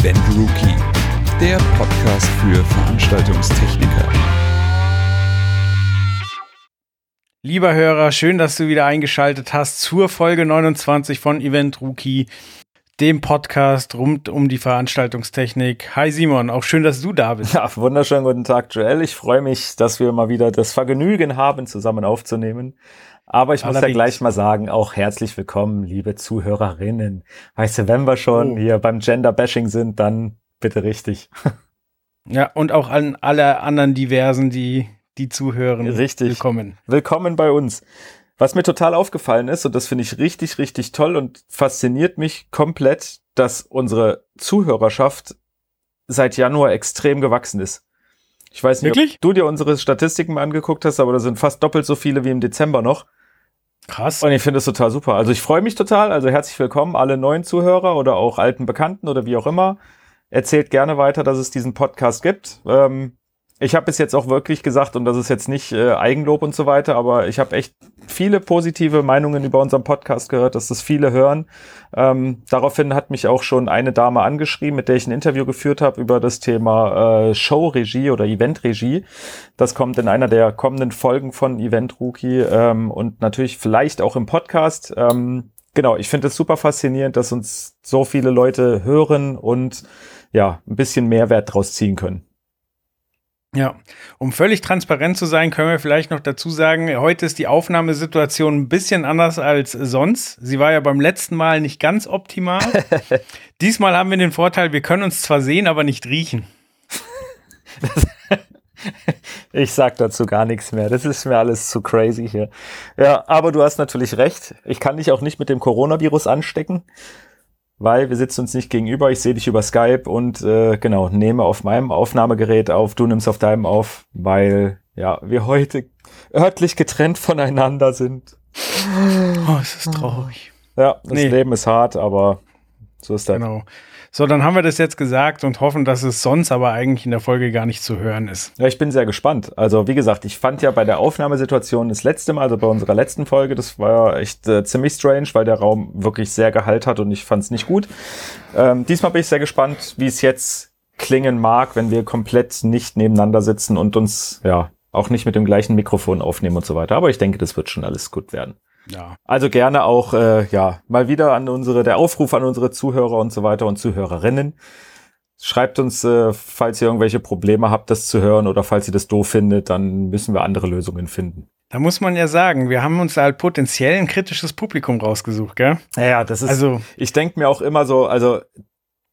Event Rookie, der Podcast für Veranstaltungstechniker. Lieber Hörer, schön, dass du wieder eingeschaltet hast zur Folge 29 von Event Rookie, dem Podcast rund um die Veranstaltungstechnik. Hi Simon, auch schön, dass du da bist. Ja, wunderschönen guten Tag, Joel. Ich freue mich, dass wir mal wieder das Vergnügen haben, zusammen aufzunehmen. Aber ich muss Allerdings. ja gleich mal sagen, auch herzlich willkommen, liebe Zuhörerinnen. Weißt du, wenn wir schon oh. hier beim Gender-Bashing sind, dann bitte richtig. Ja, und auch an alle anderen Diversen, die, die zuhören. Richtig. Willkommen. Willkommen bei uns. Was mir total aufgefallen ist, und das finde ich richtig, richtig toll und fasziniert mich komplett, dass unsere Zuhörerschaft seit Januar extrem gewachsen ist. Ich weiß nicht, Wirklich? ob du dir unsere Statistiken mal angeguckt hast, aber da sind fast doppelt so viele wie im Dezember noch. Krass. Und ich finde es total super. Also ich freue mich total. Also herzlich willkommen, alle neuen Zuhörer oder auch alten Bekannten oder wie auch immer. Erzählt gerne weiter, dass es diesen Podcast gibt. Ähm, ich habe bis jetzt auch wirklich gesagt, und das ist jetzt nicht äh, Eigenlob und so weiter, aber ich habe echt viele positive Meinungen über unseren Podcast gehört, dass das viele hören. Ähm, daraufhin hat mich auch schon eine Dame angeschrieben, mit der ich ein Interview geführt habe über das Thema äh, Showregie oder Eventregie. Das kommt in einer der kommenden Folgen von Event Rookie ähm, und natürlich vielleicht auch im Podcast. Ähm, genau, ich finde es super faszinierend, dass uns so viele Leute hören und ja, ein bisschen Mehrwert draus ziehen können. Ja, um völlig transparent zu sein, können wir vielleicht noch dazu sagen, heute ist die Aufnahmesituation ein bisschen anders als sonst. Sie war ja beim letzten Mal nicht ganz optimal. Diesmal haben wir den Vorteil, wir können uns zwar sehen, aber nicht riechen. ich sag dazu gar nichts mehr. Das ist mir alles zu crazy hier. Ja, aber du hast natürlich recht. Ich kann dich auch nicht mit dem Coronavirus anstecken weil wir sitzen uns nicht gegenüber. Ich sehe dich über Skype und äh, genau, nehme auf meinem Aufnahmegerät auf, du nimmst auf deinem auf, weil ja, wir heute örtlich getrennt voneinander sind. Oh, es ist traurig. Ja, das nee. Leben ist hart, aber so ist das. Genau. So, dann haben wir das jetzt gesagt und hoffen, dass es sonst aber eigentlich in der Folge gar nicht zu hören ist. Ja, ich bin sehr gespannt. Also, wie gesagt, ich fand ja bei der Aufnahmesituation das letzte Mal, also bei unserer letzten Folge, das war echt äh, ziemlich strange, weil der Raum wirklich sehr Gehalt hat und ich fand es nicht gut. Ähm, diesmal bin ich sehr gespannt, wie es jetzt klingen mag, wenn wir komplett nicht nebeneinander sitzen und uns, ja, auch nicht mit dem gleichen Mikrofon aufnehmen und so weiter. Aber ich denke, das wird schon alles gut werden. Ja. Also gerne auch, äh, ja, mal wieder an unsere, der Aufruf an unsere Zuhörer und so weiter und Zuhörerinnen. Schreibt uns, äh, falls ihr irgendwelche Probleme habt, das zu hören oder falls ihr das doof findet, dann müssen wir andere Lösungen finden. Da muss man ja sagen, wir haben uns halt potenziell ein kritisches Publikum rausgesucht, gell? Ja, das ist, also, ich denke mir auch immer so, also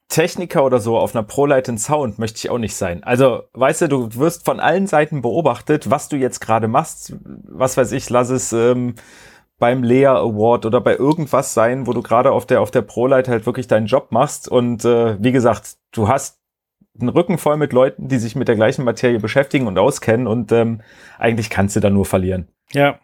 Techniker oder so auf einer ProLight Sound möchte ich auch nicht sein. Also, weißt du, du wirst von allen Seiten beobachtet, was du jetzt gerade machst. Was weiß ich, lass es ähm, beim Lea Award oder bei irgendwas sein, wo du gerade auf der auf der ProLight halt wirklich deinen Job machst und äh, wie gesagt, du hast einen Rücken voll mit Leuten, die sich mit der gleichen Materie beschäftigen und auskennen und ähm, eigentlich kannst du da nur verlieren. Ja.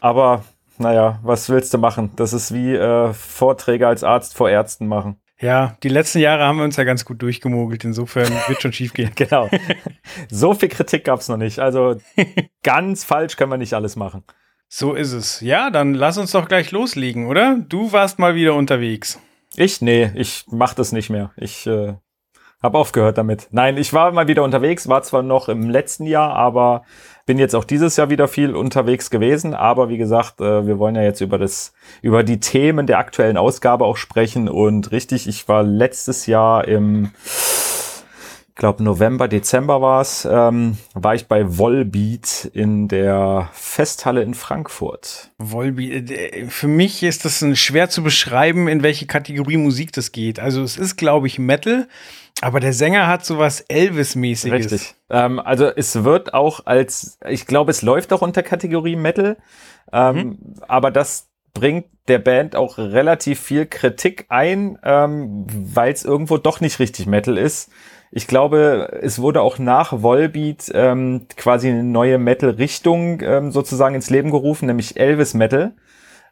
Aber naja, was willst du machen? Das ist wie äh, Vorträge als Arzt vor Ärzten machen. Ja, die letzten Jahre haben wir uns ja ganz gut durchgemogelt. Insofern wird schon schief gehen. genau. So viel Kritik gab's noch nicht. Also ganz falsch können wir nicht alles machen. So ist es. Ja, dann lass uns doch gleich loslegen, oder? Du warst mal wieder unterwegs. Ich? Nee, ich mach das nicht mehr. Ich äh, habe aufgehört damit. Nein, ich war mal wieder unterwegs, war zwar noch im letzten Jahr, aber bin jetzt auch dieses Jahr wieder viel unterwegs gewesen. Aber wie gesagt, äh, wir wollen ja jetzt über das, über die Themen der aktuellen Ausgabe auch sprechen. Und richtig, ich war letztes Jahr im glaube November, Dezember war es, ähm, war ich bei Volbeat in der Festhalle in Frankfurt. Volbeat, äh, für mich ist das ein, schwer zu beschreiben, in welche Kategorie Musik das geht. Also es ist, glaube ich, Metal, aber der Sänger hat sowas Elvis-mäßiges. Richtig. Ähm, also es wird auch als, ich glaube, es läuft auch unter Kategorie Metal, ähm, mhm. aber das bringt der Band auch relativ viel Kritik ein, ähm, weil es irgendwo doch nicht richtig Metal ist ich glaube, es wurde auch nach Volbeat ähm, quasi eine neue Metal-Richtung ähm, sozusagen ins Leben gerufen, nämlich Elvis Metal.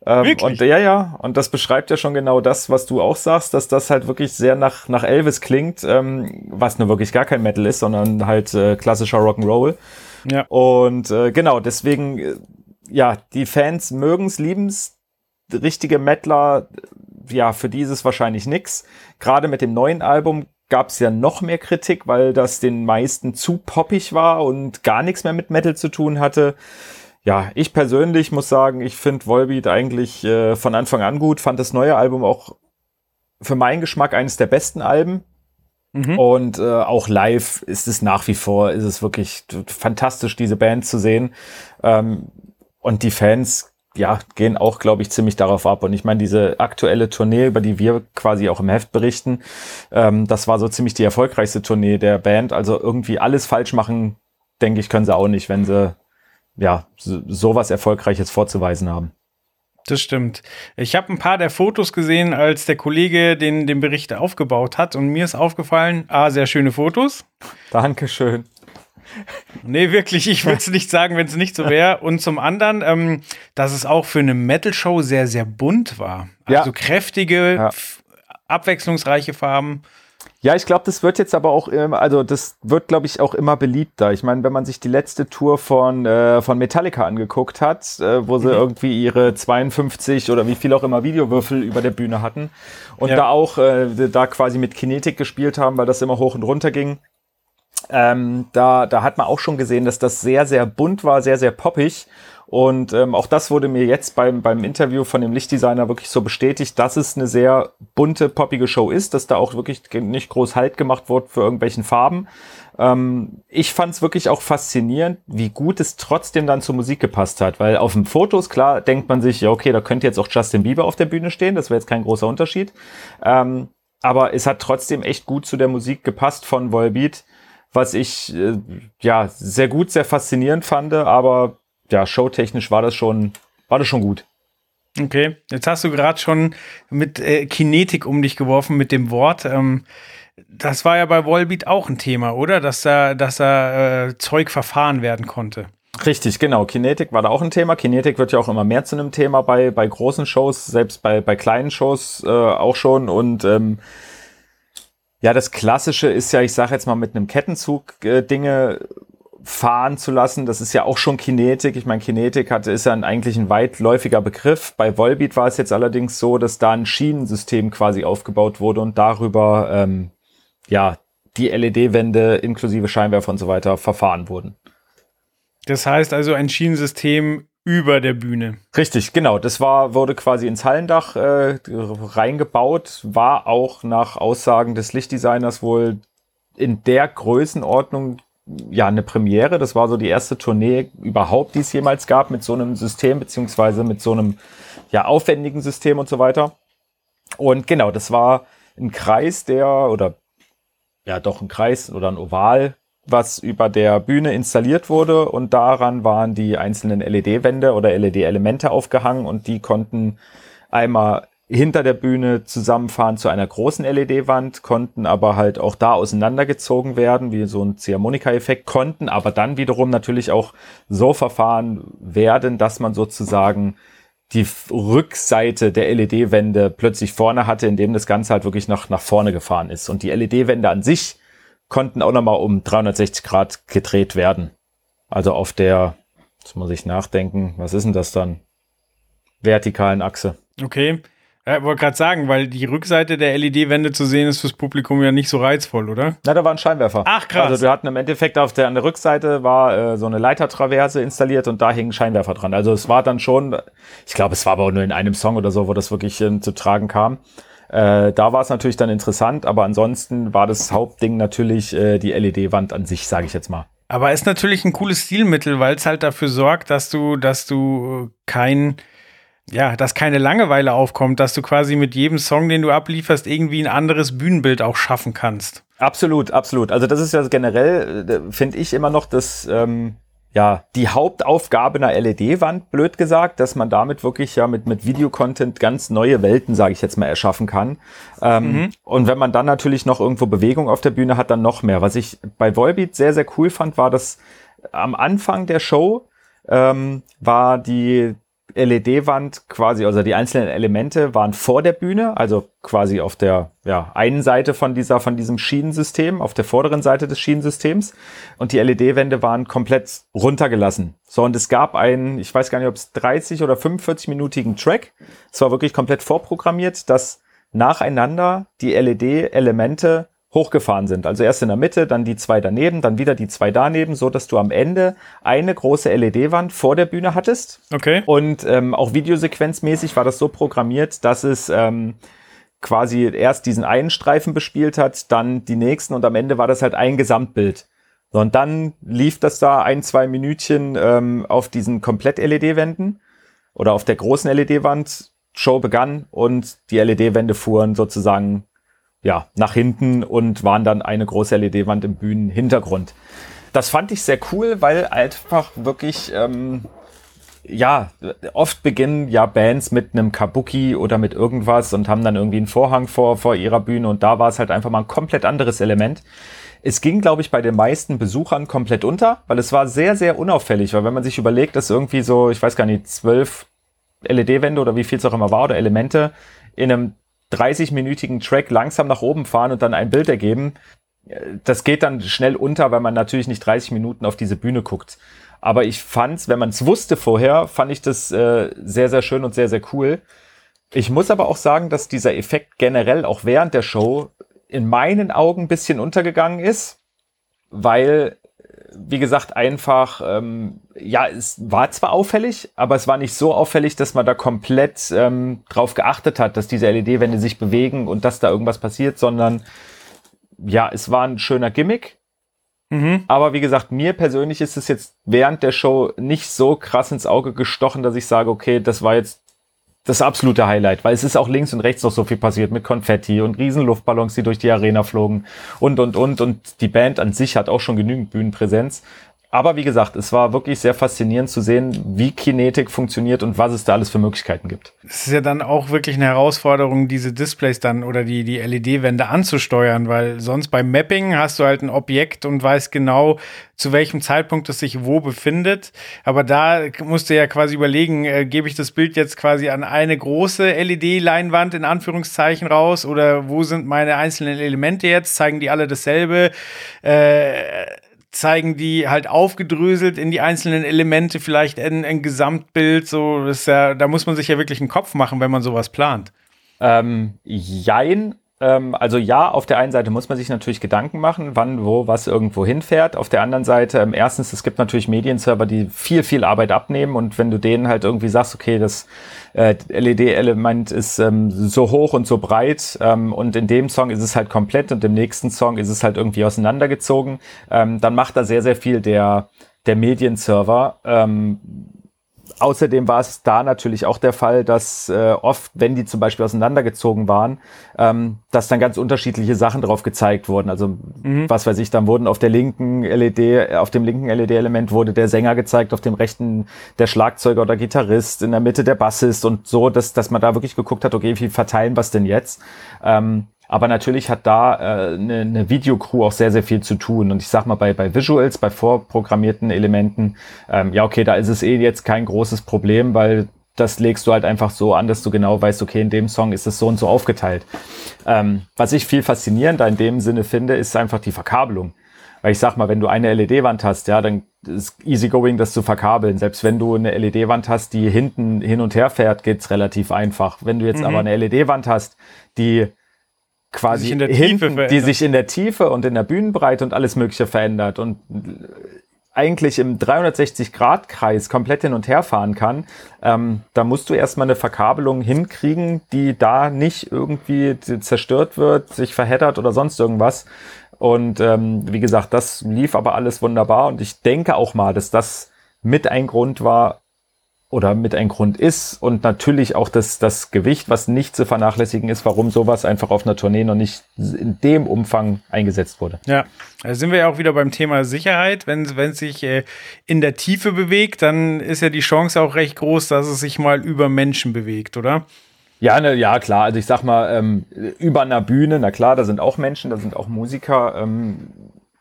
Ähm, und ja, ja, und das beschreibt ja schon genau das, was du auch sagst, dass das halt wirklich sehr nach, nach Elvis klingt, ähm, was nur wirklich gar kein Metal ist, sondern halt äh, klassischer Rock'n'Roll. Ja. Und äh, genau, deswegen, äh, ja, die Fans mögen's, lieben's, richtige Metaler, ja, für dieses wahrscheinlich nix. Gerade mit dem neuen Album gab es ja noch mehr Kritik, weil das den meisten zu poppig war und gar nichts mehr mit Metal zu tun hatte. Ja, ich persönlich muss sagen, ich finde Volbeat eigentlich äh, von Anfang an gut, fand das neue Album auch für meinen Geschmack eines der besten Alben. Mhm. Und äh, auch live ist es nach wie vor, ist es wirklich fantastisch, diese Band zu sehen. Ähm, und die Fans ja, gehen auch, glaube ich, ziemlich darauf ab. Und ich meine, diese aktuelle Tournee, über die wir quasi auch im Heft berichten, ähm, das war so ziemlich die erfolgreichste Tournee der Band. Also irgendwie alles falsch machen, denke ich, können sie auch nicht, wenn sie ja so, sowas Erfolgreiches vorzuweisen haben. Das stimmt. Ich habe ein paar der Fotos gesehen, als der Kollege den, den Bericht aufgebaut hat. Und mir ist aufgefallen, ah, sehr schöne Fotos. Dankeschön. Nee, wirklich, ich würde es nicht sagen, wenn es nicht so wäre. Und zum anderen, ähm, dass es auch für eine Metal-Show sehr, sehr bunt war. Also ja. kräftige, ja. abwechslungsreiche Farben. Ja, ich glaube, das wird jetzt aber auch, also das wird, glaube ich, auch immer beliebter. Ich meine, wenn man sich die letzte Tour von, äh, von Metallica angeguckt hat, äh, wo sie mhm. irgendwie ihre 52 oder wie viel auch immer Videowürfel über der Bühne hatten und ja. da auch äh, da quasi mit Kinetik gespielt haben, weil das immer hoch und runter ging. Ähm, da, da hat man auch schon gesehen, dass das sehr, sehr bunt war, sehr, sehr poppig. Und ähm, auch das wurde mir jetzt beim, beim Interview von dem Lichtdesigner wirklich so bestätigt, dass es eine sehr bunte, poppige Show ist, dass da auch wirklich nicht groß Halt gemacht wurde für irgendwelchen Farben. Ähm, ich fand es wirklich auch faszinierend, wie gut es trotzdem dann zur Musik gepasst hat, weil auf den Fotos, klar, denkt man sich, ja, okay, da könnte jetzt auch Justin Bieber auf der Bühne stehen, das wäre jetzt kein großer Unterschied. Ähm, aber es hat trotzdem echt gut zu der Musik gepasst von Volbeat was ich äh, ja sehr gut, sehr faszinierend fand, aber ja, showtechnisch war das schon, war das schon gut. Okay, jetzt hast du gerade schon mit äh, Kinetik um dich geworfen mit dem Wort. Ähm, das war ja bei Volbeat auch ein Thema, oder? Dass da, dass da äh, Zeug verfahren werden konnte. Richtig, genau. Kinetik war da auch ein Thema. Kinetik wird ja auch immer mehr zu einem Thema bei, bei großen Shows, selbst bei, bei kleinen Shows äh, auch schon. Und ähm, ja, das Klassische ist ja, ich sage jetzt mal mit einem Kettenzug äh, Dinge fahren zu lassen. Das ist ja auch schon Kinetik. Ich meine, Kinetik hatte, ist ja ein, eigentlich ein weitläufiger Begriff. Bei Volbeat war es jetzt allerdings so, dass da ein Schienensystem quasi aufgebaut wurde und darüber ähm, ja die LED-Wände inklusive Scheinwerfer und so weiter verfahren wurden. Das heißt also ein Schienensystem über der Bühne. Richtig, genau. Das war, wurde quasi ins Hallendach äh, reingebaut, war auch nach Aussagen des Lichtdesigners wohl in der Größenordnung ja eine Premiere. Das war so die erste Tournee überhaupt, die es jemals gab mit so einem System, beziehungsweise mit so einem ja aufwendigen System und so weiter. Und genau, das war ein Kreis, der oder ja doch ein Kreis oder ein Oval, was über der Bühne installiert wurde und daran waren die einzelnen LED-Wände oder LED-Elemente aufgehangen und die konnten einmal hinter der Bühne zusammenfahren zu einer großen LED-Wand, konnten aber halt auch da auseinandergezogen werden, wie so ein Ziehharmonika-Effekt, konnten aber dann wiederum natürlich auch so verfahren werden, dass man sozusagen die Rückseite der LED-Wände plötzlich vorne hatte, indem das Ganze halt wirklich nach, nach vorne gefahren ist. Und die LED-Wände an sich konnten auch nochmal um 360 Grad gedreht werden. Also auf der, jetzt muss ich nachdenken, was ist denn das dann? Vertikalen Achse. Okay. Ja, wollte gerade sagen, weil die Rückseite der LED-Wände zu sehen ist fürs Publikum ja nicht so reizvoll, oder? Na, da war ein Scheinwerfer. Ach krass. Also wir hatten im Endeffekt auf der, an der Rückseite war äh, so eine Leitertraverse installiert und da hing ein Scheinwerfer dran. Also es war dann schon, ich glaube, es war aber auch nur in einem Song oder so, wo das wirklich äh, zu tragen kam. Äh, da war es natürlich dann interessant, aber ansonsten war das Hauptding natürlich äh, die LED-Wand an sich, sage ich jetzt mal. Aber ist natürlich ein cooles Stilmittel, weil es halt dafür sorgt, dass du, dass du kein, ja, dass keine Langeweile aufkommt, dass du quasi mit jedem Song, den du ablieferst, irgendwie ein anderes Bühnenbild auch schaffen kannst. Absolut, absolut. Also das ist ja generell, äh, finde ich immer noch das ähm, ja, die Hauptaufgabe einer LED-Wand, blöd gesagt, dass man damit wirklich ja mit, mit Videocontent ganz neue Welten, sage ich jetzt mal, erschaffen kann. Ähm, mhm. Und wenn man dann natürlich noch irgendwo Bewegung auf der Bühne hat, dann noch mehr. Was ich bei Volbeat sehr, sehr cool fand, war, dass am Anfang der Show ähm, war die LED-Wand quasi, also die einzelnen Elemente waren vor der Bühne, also quasi auf der ja, einen Seite von dieser, von diesem Schienensystem, auf der vorderen Seite des Schienensystems. Und die LED-Wände waren komplett runtergelassen. So, und es gab einen, ich weiß gar nicht, ob es 30 oder 45-minütigen Track. Es war wirklich komplett vorprogrammiert, dass nacheinander die LED-Elemente hochgefahren sind. Also erst in der Mitte, dann die zwei daneben, dann wieder die zwei daneben, so dass du am Ende eine große LED-Wand vor der Bühne hattest. Okay. Und ähm, auch videosequenzmäßig war das so programmiert, dass es ähm, quasi erst diesen einen Streifen bespielt hat, dann die nächsten und am Ende war das halt ein Gesamtbild. So, und dann lief das da ein, zwei Minütchen ähm, auf diesen Komplett-LED-Wänden oder auf der großen LED-Wand. Show begann und die LED-Wände fuhren sozusagen ja, nach hinten und waren dann eine große LED-Wand im Bühnenhintergrund. Das fand ich sehr cool, weil einfach wirklich, ähm, ja, oft beginnen ja Bands mit einem Kabuki oder mit irgendwas und haben dann irgendwie einen Vorhang vor, vor ihrer Bühne und da war es halt einfach mal ein komplett anderes Element. Es ging, glaube ich, bei den meisten Besuchern komplett unter, weil es war sehr, sehr unauffällig, weil wenn man sich überlegt, dass irgendwie so, ich weiß gar nicht, zwölf LED-Wände oder wie viel es auch immer war oder Elemente in einem 30-minütigen Track langsam nach oben fahren und dann ein Bild ergeben, das geht dann schnell unter, weil man natürlich nicht 30 Minuten auf diese Bühne guckt. Aber ich fand's, wenn man es wusste vorher, fand ich das äh, sehr, sehr schön und sehr, sehr cool. Ich muss aber auch sagen, dass dieser Effekt generell auch während der Show in meinen Augen ein bisschen untergegangen ist, weil wie gesagt, einfach, ähm, ja, es war zwar auffällig, aber es war nicht so auffällig, dass man da komplett ähm, drauf geachtet hat, dass diese LED-Wände sich bewegen und dass da irgendwas passiert, sondern ja, es war ein schöner Gimmick. Mhm. Aber wie gesagt, mir persönlich ist es jetzt während der Show nicht so krass ins Auge gestochen, dass ich sage, okay, das war jetzt das absolute Highlight, weil es ist auch links und rechts noch so viel passiert mit Konfetti und Riesenluftballons, die durch die Arena flogen und, und, und. Und die Band an sich hat auch schon genügend Bühnenpräsenz. Aber wie gesagt, es war wirklich sehr faszinierend zu sehen, wie Kinetik funktioniert und was es da alles für Möglichkeiten gibt. Es ist ja dann auch wirklich eine Herausforderung, diese Displays dann oder die, die LED-Wände anzusteuern, weil sonst beim Mapping hast du halt ein Objekt und weißt genau, zu welchem Zeitpunkt es sich wo befindet. Aber da musst du ja quasi überlegen, äh, gebe ich das Bild jetzt quasi an eine große LED-Leinwand in Anführungszeichen raus oder wo sind meine einzelnen Elemente jetzt? Zeigen die alle dasselbe? Äh, zeigen die halt aufgedröselt in die einzelnen Elemente vielleicht ein, ein Gesamtbild. So, ist ja, da muss man sich ja wirklich einen Kopf machen, wenn man sowas plant. Ähm, jein, also ja, auf der einen Seite muss man sich natürlich Gedanken machen, wann, wo, was irgendwo hinfährt. Auf der anderen Seite, ähm, erstens, es gibt natürlich Medienserver, die viel, viel Arbeit abnehmen und wenn du denen halt irgendwie sagst, okay, das äh, LED-Element ist ähm, so hoch und so breit ähm, und in dem Song ist es halt komplett und im nächsten Song ist es halt irgendwie auseinandergezogen, ähm, dann macht da sehr, sehr viel der der Medienserver. Ähm, außerdem war es da natürlich auch der Fall, dass äh, oft, wenn die zum Beispiel auseinandergezogen waren, ähm, dass dann ganz unterschiedliche Sachen drauf gezeigt wurden. Also mhm. was weiß ich, dann wurden auf der linken LED, auf dem linken LED-Element wurde der Sänger gezeigt, auf dem rechten der Schlagzeuger oder Gitarrist, in der Mitte der Bassist und so, dass, dass man da wirklich geguckt hat, okay, wie verteilen wir es denn jetzt? Ähm, aber natürlich hat da äh, eine, eine Videocrew auch sehr, sehr viel zu tun. Und ich sag mal, bei, bei Visuals, bei vorprogrammierten Elementen, ähm, ja, okay, da ist es eh jetzt kein großes Problem, weil das legst du halt einfach so an, dass du genau weißt, okay, in dem Song ist es so und so aufgeteilt. Ähm, was ich viel faszinierender in dem Sinne finde, ist einfach die Verkabelung. Weil ich sag mal, wenn du eine LED-Wand hast, ja, dann ist easy going, das zu verkabeln. Selbst wenn du eine LED-Wand hast, die hinten hin und her fährt, geht's relativ einfach. Wenn du jetzt mhm. aber eine LED-Wand hast, die quasi die sich, hinten, die sich in der Tiefe und in der Bühnenbreite und alles Mögliche verändert und eigentlich im 360-Grad-Kreis komplett hin und her fahren kann, ähm, da musst du erstmal eine Verkabelung hinkriegen, die da nicht irgendwie zerstört wird, sich verheddert oder sonst irgendwas. Und ähm, wie gesagt, das lief aber alles wunderbar und ich denke auch mal, dass das mit ein Grund war, oder mit ein Grund ist und natürlich auch das, das Gewicht, was nicht zu vernachlässigen ist, warum sowas einfach auf einer Tournee noch nicht in dem Umfang eingesetzt wurde. Ja, da sind wir ja auch wieder beim Thema Sicherheit. Wenn, es sich äh, in der Tiefe bewegt, dann ist ja die Chance auch recht groß, dass es sich mal über Menschen bewegt, oder? Ja, ne, ja, klar. Also ich sag mal, ähm, über einer Bühne, na klar, da sind auch Menschen, da sind auch Musiker. Ähm,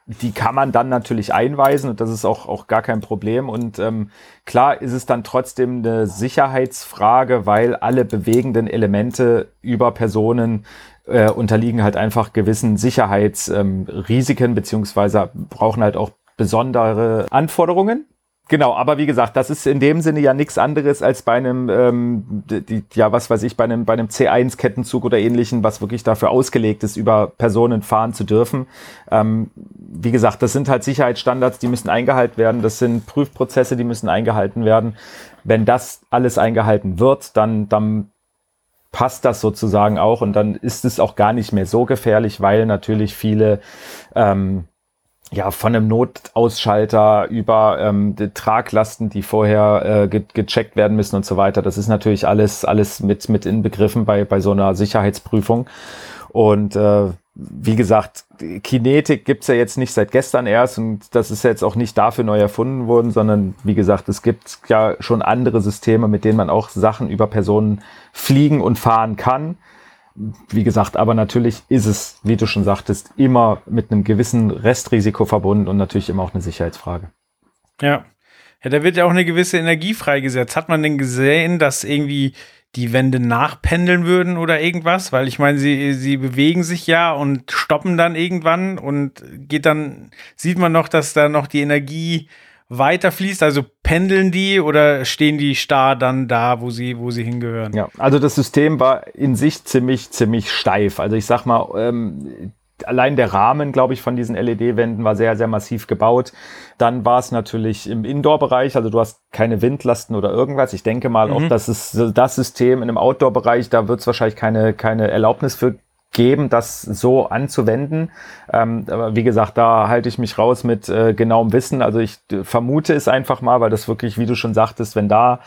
die kann man dann natürlich einweisen und das ist auch, auch gar kein Problem. Und ähm, klar ist es dann trotzdem eine Sicherheitsfrage, weil alle bewegenden Elemente über Personen äh, unterliegen halt einfach gewissen Sicherheitsrisiken ähm, beziehungsweise brauchen halt auch besondere Anforderungen. Genau, aber wie gesagt, das ist in dem Sinne ja nichts anderes als bei einem, ähm, die, ja, was weiß ich, bei einem, bei einem C1-Kettenzug oder ähnlichen, was wirklich dafür ausgelegt ist, über Personen fahren zu dürfen. Ähm, wie gesagt, das sind halt Sicherheitsstandards, die müssen eingehalten werden. Das sind Prüfprozesse, die müssen eingehalten werden. Wenn das alles eingehalten wird, dann, dann passt das sozusagen auch und dann ist es auch gar nicht mehr so gefährlich, weil natürlich viele ähm, ja, von einem Notausschalter über ähm, die Traglasten, die vorher äh, ge gecheckt werden müssen und so weiter. Das ist natürlich alles, alles mit, mit inbegriffen bei, bei so einer Sicherheitsprüfung. Und äh, wie gesagt, Kinetik gibt's ja jetzt nicht seit gestern erst und das ist jetzt auch nicht dafür neu erfunden worden, sondern wie gesagt, es gibt ja schon andere Systeme, mit denen man auch Sachen über Personen fliegen und fahren kann wie gesagt, aber natürlich ist es, wie du schon sagtest, immer mit einem gewissen Restrisiko verbunden und natürlich immer auch eine Sicherheitsfrage. Ja. Ja, da wird ja auch eine gewisse Energie freigesetzt. Hat man denn gesehen, dass irgendwie die Wände nachpendeln würden oder irgendwas? Weil ich meine, sie, sie bewegen sich ja und stoppen dann irgendwann und geht dann, sieht man noch, dass da noch die Energie weiterfließt? Also pendeln die oder stehen die starr dann da, wo sie, wo sie hingehören? Ja, also das System war in sich ziemlich, ziemlich steif. Also ich sag mal, ähm, allein der Rahmen, glaube ich, von diesen LED-Wänden war sehr, sehr massiv gebaut. Dann war es natürlich im Indoor-Bereich, also du hast keine Windlasten oder irgendwas. Ich denke mal, mhm. auch das ist das System in einem Outdoor-Bereich, da wird es wahrscheinlich keine, keine Erlaubnis für geben, das so anzuwenden. Ähm, aber wie gesagt, da halte ich mich raus mit äh, genauem Wissen. Also ich vermute es einfach mal, weil das wirklich, wie du schon sagtest, wenn da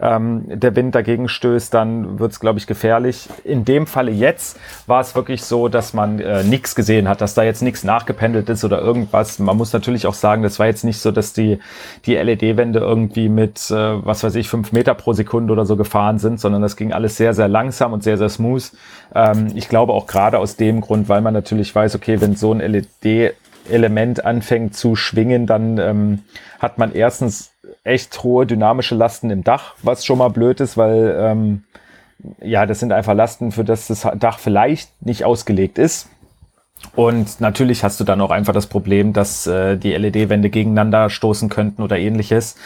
ähm, der Wind dagegen stößt, dann wird es, glaube ich, gefährlich. In dem Falle jetzt war es wirklich so, dass man äh, nichts gesehen hat, dass da jetzt nichts nachgependelt ist oder irgendwas. Man muss natürlich auch sagen, das war jetzt nicht so, dass die, die LED-Wände irgendwie mit, äh, was weiß ich, fünf Meter pro Sekunde oder so gefahren sind, sondern das ging alles sehr, sehr langsam und sehr, sehr smooth. Ähm, ich glaube auch gerade aus dem Grund, weil man natürlich weiß, okay, wenn so ein LED-Element anfängt zu schwingen, dann ähm, hat man erstens echt hohe dynamische Lasten im Dach, was schon mal blöd ist, weil ähm, ja, das sind einfach Lasten, für das das Dach vielleicht nicht ausgelegt ist. Und natürlich hast du dann auch einfach das Problem, dass äh, die LED-Wände gegeneinander stoßen könnten oder ähnliches.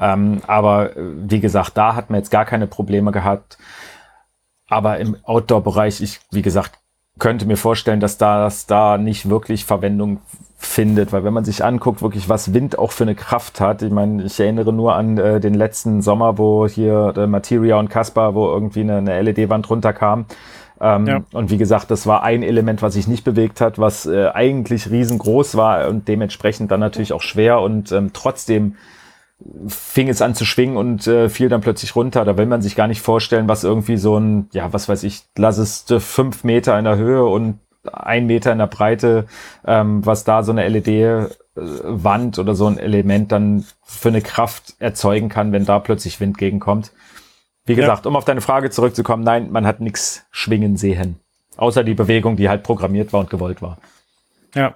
Ähm, aber äh, wie gesagt, da hat man jetzt gar keine Probleme gehabt. Aber im Outdoor-Bereich, ich, wie gesagt, könnte mir vorstellen, dass das da nicht wirklich Verwendung findet, weil wenn man sich anguckt, wirklich was Wind auch für eine Kraft hat. Ich meine, ich erinnere nur an äh, den letzten Sommer, wo hier äh, Materia und Caspar, wo irgendwie eine, eine LED-Wand runterkam. Ähm, ja. Und wie gesagt, das war ein Element, was sich nicht bewegt hat, was äh, eigentlich riesengroß war und dementsprechend dann natürlich auch schwer und ähm, trotzdem fing es an zu schwingen und äh, fiel dann plötzlich runter. Da will man sich gar nicht vorstellen, was irgendwie so ein, ja, was weiß ich, lass es fünf Meter in der Höhe und ein Meter in der Breite, ähm, was da so eine LED-Wand oder so ein Element dann für eine Kraft erzeugen kann, wenn da plötzlich Wind gegenkommt. Wie gesagt, ja. um auf deine Frage zurückzukommen, nein, man hat nichts schwingen sehen. Außer die Bewegung, die halt programmiert war und gewollt war. Ja.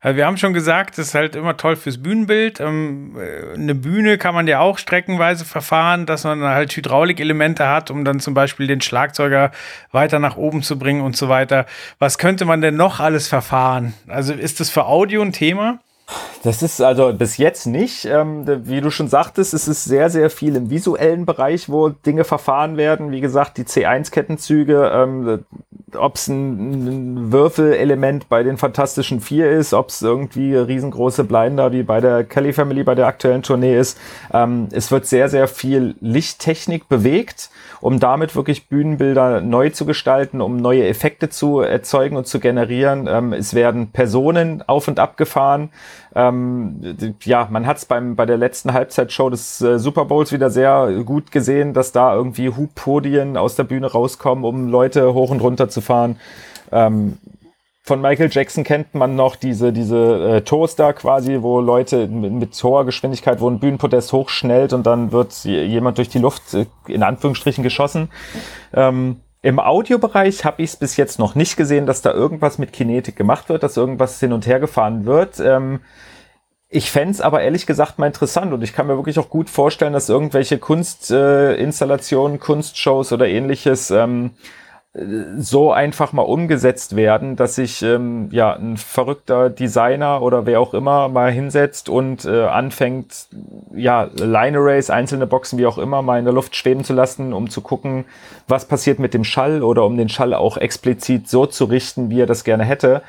Also wir haben schon gesagt, das ist halt immer toll fürs Bühnenbild. Ähm, äh, eine Bühne kann man ja auch streckenweise verfahren, dass man halt Hydraulikelemente hat, um dann zum Beispiel den Schlagzeuger weiter nach oben zu bringen und so weiter. Was könnte man denn noch alles verfahren? Also ist das für Audio ein Thema? Das ist also bis jetzt nicht. Ähm, wie du schon sagtest, es ist sehr, sehr viel im visuellen Bereich, wo Dinge verfahren werden. Wie gesagt, die C1-Kettenzüge, ähm, ob es ein, ein Würfelelement bei den Fantastischen Vier ist, ob es irgendwie riesengroße Blinder wie bei der Kelly Family bei der aktuellen Tournee ist. Ähm, es wird sehr, sehr viel Lichttechnik bewegt um damit wirklich Bühnenbilder neu zu gestalten, um neue Effekte zu erzeugen und zu generieren. Ähm, es werden Personen auf und ab gefahren. Ähm, ja, man hat es beim bei der letzten Halbzeitshow des äh, Super Bowls wieder sehr gut gesehen, dass da irgendwie Hubpodien aus der Bühne rauskommen, um Leute hoch und runter zu fahren. Ähm, von Michael Jackson kennt man noch diese, diese äh, Toaster quasi, wo Leute mit, mit hoher Geschwindigkeit, wo ein Bühnenpodest hochschnellt und dann wird jemand durch die Luft äh, in Anführungsstrichen geschossen. Ähm, Im Audiobereich habe ich es bis jetzt noch nicht gesehen, dass da irgendwas mit Kinetik gemacht wird, dass irgendwas hin und her gefahren wird. Ähm, ich fände aber ehrlich gesagt mal interessant und ich kann mir wirklich auch gut vorstellen, dass irgendwelche Kunstinstallationen, äh, Kunstshows oder ähnliches ähm, so einfach mal umgesetzt werden, dass sich ähm, ja ein verrückter Designer oder wer auch immer mal hinsetzt und äh, anfängt, ja, Line Arrays, einzelne Boxen, wie auch immer, mal in der Luft schweben zu lassen, um zu gucken, was passiert mit dem Schall oder um den Schall auch explizit so zu richten, wie er das gerne hätte.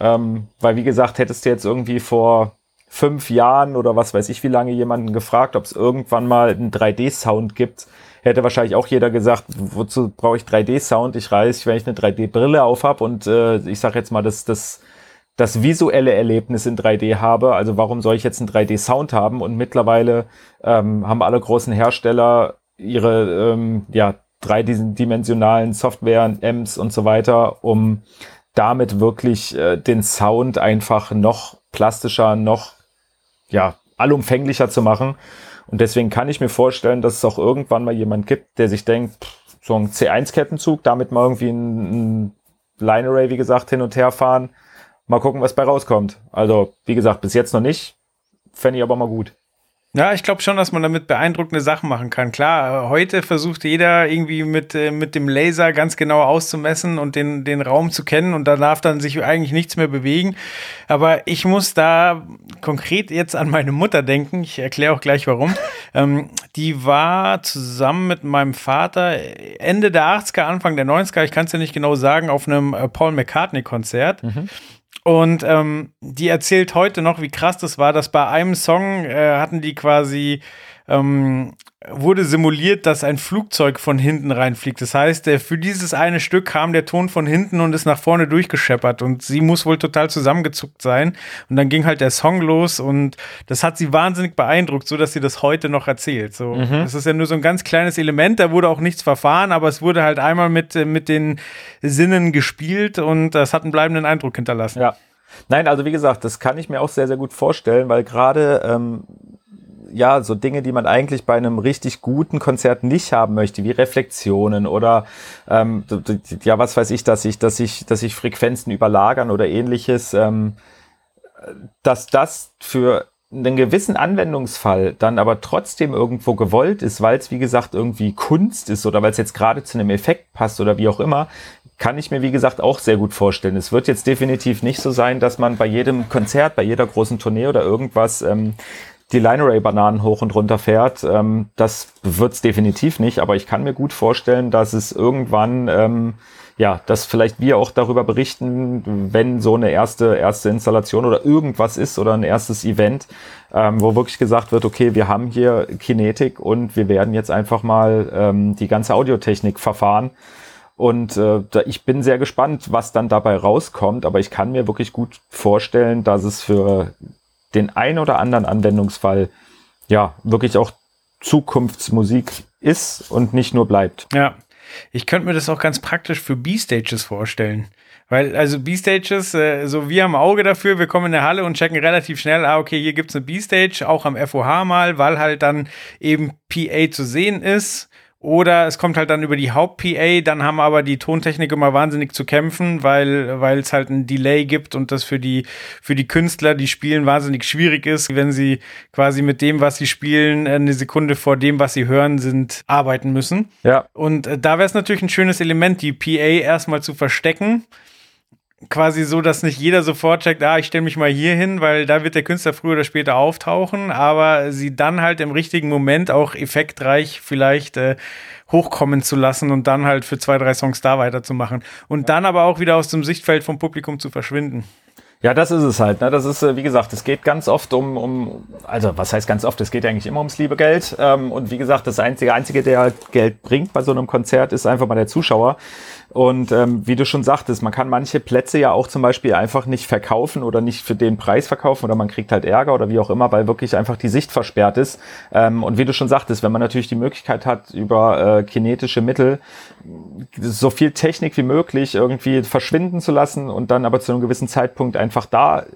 Ähm, weil, wie gesagt, hättest du jetzt irgendwie vor fünf Jahren oder was weiß ich wie lange jemanden gefragt, ob es irgendwann mal einen 3D-Sound gibt, hätte wahrscheinlich auch jeder gesagt, wozu brauche ich 3D-Sound? Ich reiß, wenn ich eine 3D-Brille auf habe und äh, ich sage jetzt mal, das, das, das visuelle Erlebnis in 3D habe. Also warum soll ich jetzt einen 3D-Sound haben? Und mittlerweile ähm, haben alle großen Hersteller ihre ähm, ja, dreidimensionalen Software, Amps und so weiter, um damit wirklich äh, den Sound einfach noch plastischer, noch ja, allumfänglicher zu machen. Und deswegen kann ich mir vorstellen, dass es auch irgendwann mal jemand gibt, der sich denkt, so ein C1-Kettenzug, damit mal irgendwie ein, ein Line Array, wie gesagt, hin und her fahren. Mal gucken, was bei rauskommt. Also, wie gesagt, bis jetzt noch nicht. Fände ich aber mal gut. Ja, ich glaube schon, dass man damit beeindruckende Sachen machen kann. Klar, heute versucht jeder irgendwie mit, äh, mit dem Laser ganz genau auszumessen und den, den Raum zu kennen und da darf dann sich eigentlich nichts mehr bewegen. Aber ich muss da konkret jetzt an meine Mutter denken. Ich erkläre auch gleich warum. ähm, die war zusammen mit meinem Vater Ende der 80er, Anfang der 90er, ich kann es ja nicht genau sagen, auf einem äh, Paul McCartney-Konzert. Mhm. Und ähm, die erzählt heute noch, wie krass das war, dass bei einem Song äh, hatten die quasi ähm, wurde simuliert, dass ein Flugzeug von hinten reinfliegt. Das heißt, für dieses eine Stück kam der Ton von hinten und ist nach vorne durchgescheppert und sie muss wohl total zusammengezuckt sein. Und dann ging halt der Song los und das hat sie wahnsinnig beeindruckt, so dass sie das heute noch erzählt. So, mhm. das ist ja nur so ein ganz kleines Element, da wurde auch nichts verfahren, aber es wurde halt einmal mit, äh, mit den Sinnen gespielt und das hat einen bleibenden Eindruck hinterlassen. Ja. Nein, also wie gesagt, das kann ich mir auch sehr, sehr gut vorstellen, weil gerade ähm, ja, so Dinge, die man eigentlich bei einem richtig guten Konzert nicht haben möchte, wie Reflexionen oder ähm, ja, was weiß ich, dass ich, dass ich, dass ich Frequenzen überlagern oder ähnliches, ähm, dass das für einen gewissen Anwendungsfall dann aber trotzdem irgendwo gewollt ist, weil es wie gesagt irgendwie Kunst ist oder weil es jetzt gerade zu einem Effekt passt oder wie auch immer, kann ich mir wie gesagt auch sehr gut vorstellen. Es wird jetzt definitiv nicht so sein, dass man bei jedem Konzert, bei jeder großen Tournee oder irgendwas ähm, die Line Array Bananen hoch und runter fährt. Ähm, das wird's definitiv nicht, aber ich kann mir gut vorstellen, dass es irgendwann, ähm, ja, dass vielleicht wir auch darüber berichten, wenn so eine erste, erste Installation oder irgendwas ist oder ein erstes Event, ähm, wo wirklich gesagt wird, okay, wir haben hier Kinetik und wir werden jetzt einfach mal ähm, die ganze Audiotechnik verfahren. Und äh, ich bin sehr gespannt, was dann dabei rauskommt, aber ich kann mir wirklich gut vorstellen, dass es für den ein oder anderen Anwendungsfall ja wirklich auch Zukunftsmusik ist und nicht nur bleibt. Ja, ich könnte mir das auch ganz praktisch für B-Stages vorstellen. Weil, also B-Stages, äh, so wir haben Auge dafür, wir kommen in der Halle und checken relativ schnell, ah, okay, hier gibt es eine B-Stage, auch am FOH mal, weil halt dann eben PA zu sehen ist. Oder es kommt halt dann über die Haupt-PA, dann haben aber die Tontechnik immer wahnsinnig zu kämpfen, weil weil es halt ein Delay gibt und das für die für die Künstler, die spielen, wahnsinnig schwierig ist, wenn sie quasi mit dem, was sie spielen, eine Sekunde vor dem, was sie hören, sind, arbeiten müssen. Ja. Und äh, da wäre es natürlich ein schönes Element, die PA erstmal zu verstecken quasi so, dass nicht jeder sofort checkt, ah, ich stelle mich mal hier hin, weil da wird der Künstler früher oder später auftauchen, aber sie dann halt im richtigen Moment auch effektreich vielleicht äh, hochkommen zu lassen und dann halt für zwei, drei Songs da weiterzumachen. Und dann aber auch wieder aus dem Sichtfeld vom Publikum zu verschwinden. Ja, das ist es halt. Ne? Das ist, äh, wie gesagt, es geht ganz oft um, um, also was heißt ganz oft, es geht eigentlich immer ums liebe Geld. Ähm, und wie gesagt, das einzige, einzige, der Geld bringt bei so einem Konzert, ist einfach mal der Zuschauer. Und ähm, wie du schon sagtest, man kann manche Plätze ja auch zum Beispiel einfach nicht verkaufen oder nicht für den Preis verkaufen oder man kriegt halt Ärger oder wie auch immer, weil wirklich einfach die Sicht versperrt ist. Ähm, und wie du schon sagtest, wenn man natürlich die Möglichkeit hat, über äh, kinetische Mittel so viel Technik wie möglich irgendwie verschwinden zu lassen und dann aber zu einem gewissen Zeitpunkt einfach da äh,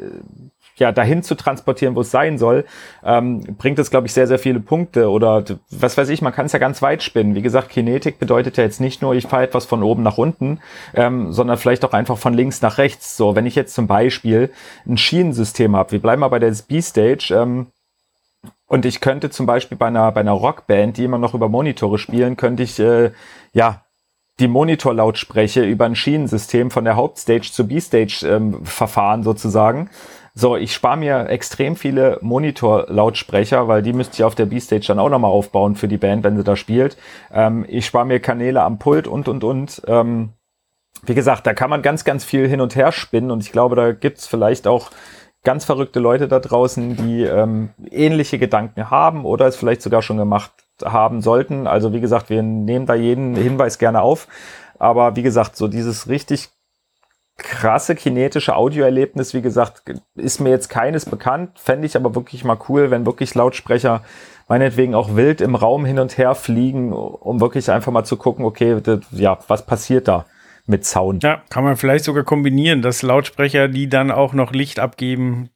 ja, dahin zu transportieren, wo es sein soll, ähm, bringt es, glaube ich, sehr, sehr viele Punkte. Oder was weiß ich, man kann es ja ganz weit spinnen. Wie gesagt, Kinetik bedeutet ja jetzt nicht nur, ich fahre etwas von oben nach unten, ähm, sondern vielleicht auch einfach von links nach rechts. So, wenn ich jetzt zum Beispiel ein Schienensystem habe, wir bleiben mal bei der B-Stage, ähm, und ich könnte zum Beispiel bei einer, bei einer Rockband, die immer noch über Monitore spielen, könnte ich äh, ja die Monitorlautspreche über ein Schienensystem von der Hauptstage zu B-Stage ähm, verfahren sozusagen. So, ich spare mir extrem viele Monitor-Lautsprecher, weil die müsste ich auf der B-Stage dann auch nochmal aufbauen für die Band, wenn sie da spielt. Ähm, ich spare mir Kanäle am Pult und, und, und. Ähm, wie gesagt, da kann man ganz, ganz viel hin und her spinnen und ich glaube, da gibt's vielleicht auch ganz verrückte Leute da draußen, die ähm, ähnliche Gedanken haben oder es vielleicht sogar schon gemacht haben sollten. Also wie gesagt, wir nehmen da jeden Hinweis gerne auf. Aber wie gesagt, so dieses richtig krasse kinetische Audioerlebnis, wie gesagt, ist mir jetzt keines bekannt. Fände ich aber wirklich mal cool, wenn wirklich Lautsprecher meinetwegen auch wild im Raum hin und her fliegen, um wirklich einfach mal zu gucken, okay, das, ja, was passiert da? Mit Sound. Ja, kann man vielleicht sogar kombinieren, dass Lautsprecher, die dann auch noch Licht abgeben,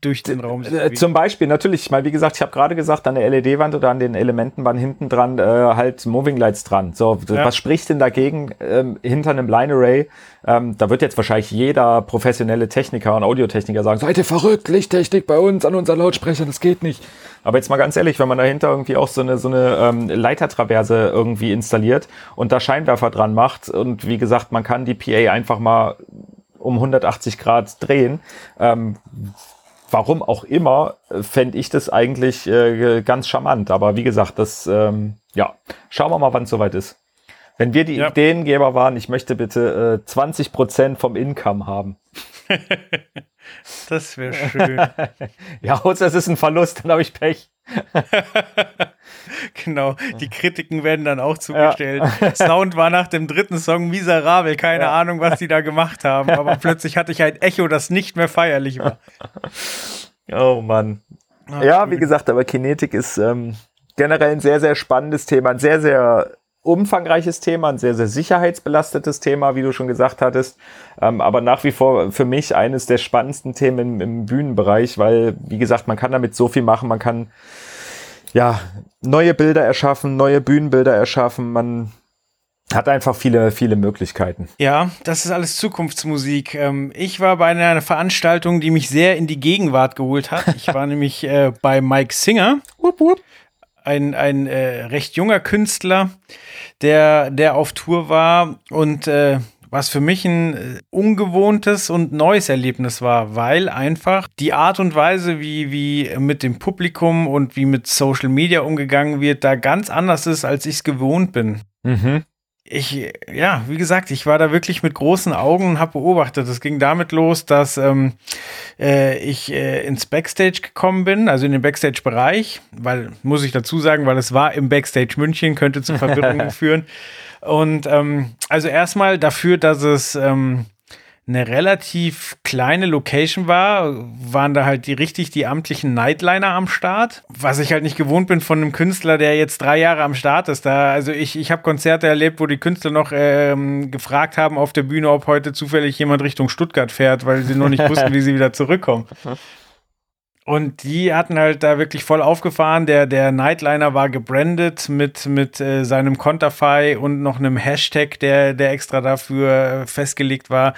durch den Raum. Äh, zum Beispiel, natürlich, mal wie gesagt, ich habe gerade gesagt, an der LED-Wand oder an den Elementenbahnen hinten dran äh, halt Moving Lights dran. So, ja. was spricht denn dagegen ähm, hinter einem Line Array? Ähm, da wird jetzt wahrscheinlich jeder professionelle Techniker und Audiotechniker sagen, seid ihr verrückt, Lichttechnik bei uns an unseren Lautsprechern, das geht nicht. Aber jetzt mal ganz ehrlich, wenn man dahinter irgendwie auch so eine, so eine ähm, Leitertraverse irgendwie installiert und da Scheinwerfer dran macht und wie gesagt, man kann die PA einfach mal um 180 Grad drehen, ähm, warum auch immer, fände ich das eigentlich äh, ganz charmant. Aber wie gesagt, das, ähm, ja, schauen wir mal, wann es soweit ist. Wenn wir die ja. Ideengeber waren, ich möchte bitte äh, 20 Prozent vom Income haben. Das wäre schön. ja, außer es ist ein Verlust, dann habe ich Pech. genau, die Kritiken werden dann auch zugestellt. Ja. Sound war nach dem dritten Song miserabel, keine ja. Ahnung, was die da gemacht haben, aber plötzlich hatte ich ein Echo, das nicht mehr feierlich war. Oh Mann. Ach, ja, wie gesagt, aber Kinetik ist ähm, generell ein sehr, sehr spannendes Thema, ein sehr, sehr umfangreiches Thema, ein sehr, sehr sicherheitsbelastetes Thema, wie du schon gesagt hattest. Ähm, aber nach wie vor für mich eines der spannendsten Themen im, im, Bühnenbereich, weil, wie gesagt, man kann damit so viel machen, man kann ja neue Bilder erschaffen, neue Bühnenbilder erschaffen, man hat einfach viele, viele Möglichkeiten. Ja, das ist alles Zukunftsmusik. Ähm, ich war bei einer Veranstaltung, die mich sehr in die Gegenwart geholt hat. Ich war nämlich äh, bei Mike Singer. Wupp, wupp ein, ein äh, recht junger Künstler, der, der auf Tour war und äh, was für mich ein äh, ungewohntes und neues Erlebnis war, weil einfach die Art und Weise, wie, wie mit dem Publikum und wie mit Social Media umgegangen wird, da ganz anders ist, als ich es gewohnt bin. Mhm ich, ja, wie gesagt, ich war da wirklich mit großen Augen und habe beobachtet. Es ging damit los, dass ähm, äh, ich äh, ins Backstage gekommen bin, also in den Backstage-Bereich, weil, muss ich dazu sagen, weil es war im Backstage München, könnte zu Verwirrungen führen. Und ähm, also erstmal dafür, dass es ähm, eine relativ kleine Location war, waren da halt die richtig die amtlichen Nightliner am Start, was ich halt nicht gewohnt bin von einem Künstler, der jetzt drei Jahre am Start ist. Da, also ich, ich habe Konzerte erlebt, wo die Künstler noch ähm, gefragt haben auf der Bühne, ob heute zufällig jemand Richtung Stuttgart fährt, weil sie noch nicht wussten, wie sie wieder zurückkommen. Und die hatten halt da wirklich voll aufgefahren. Der, der Nightliner war gebrandet mit, mit äh, seinem Konterfei und noch einem Hashtag, der, der extra dafür äh, festgelegt war.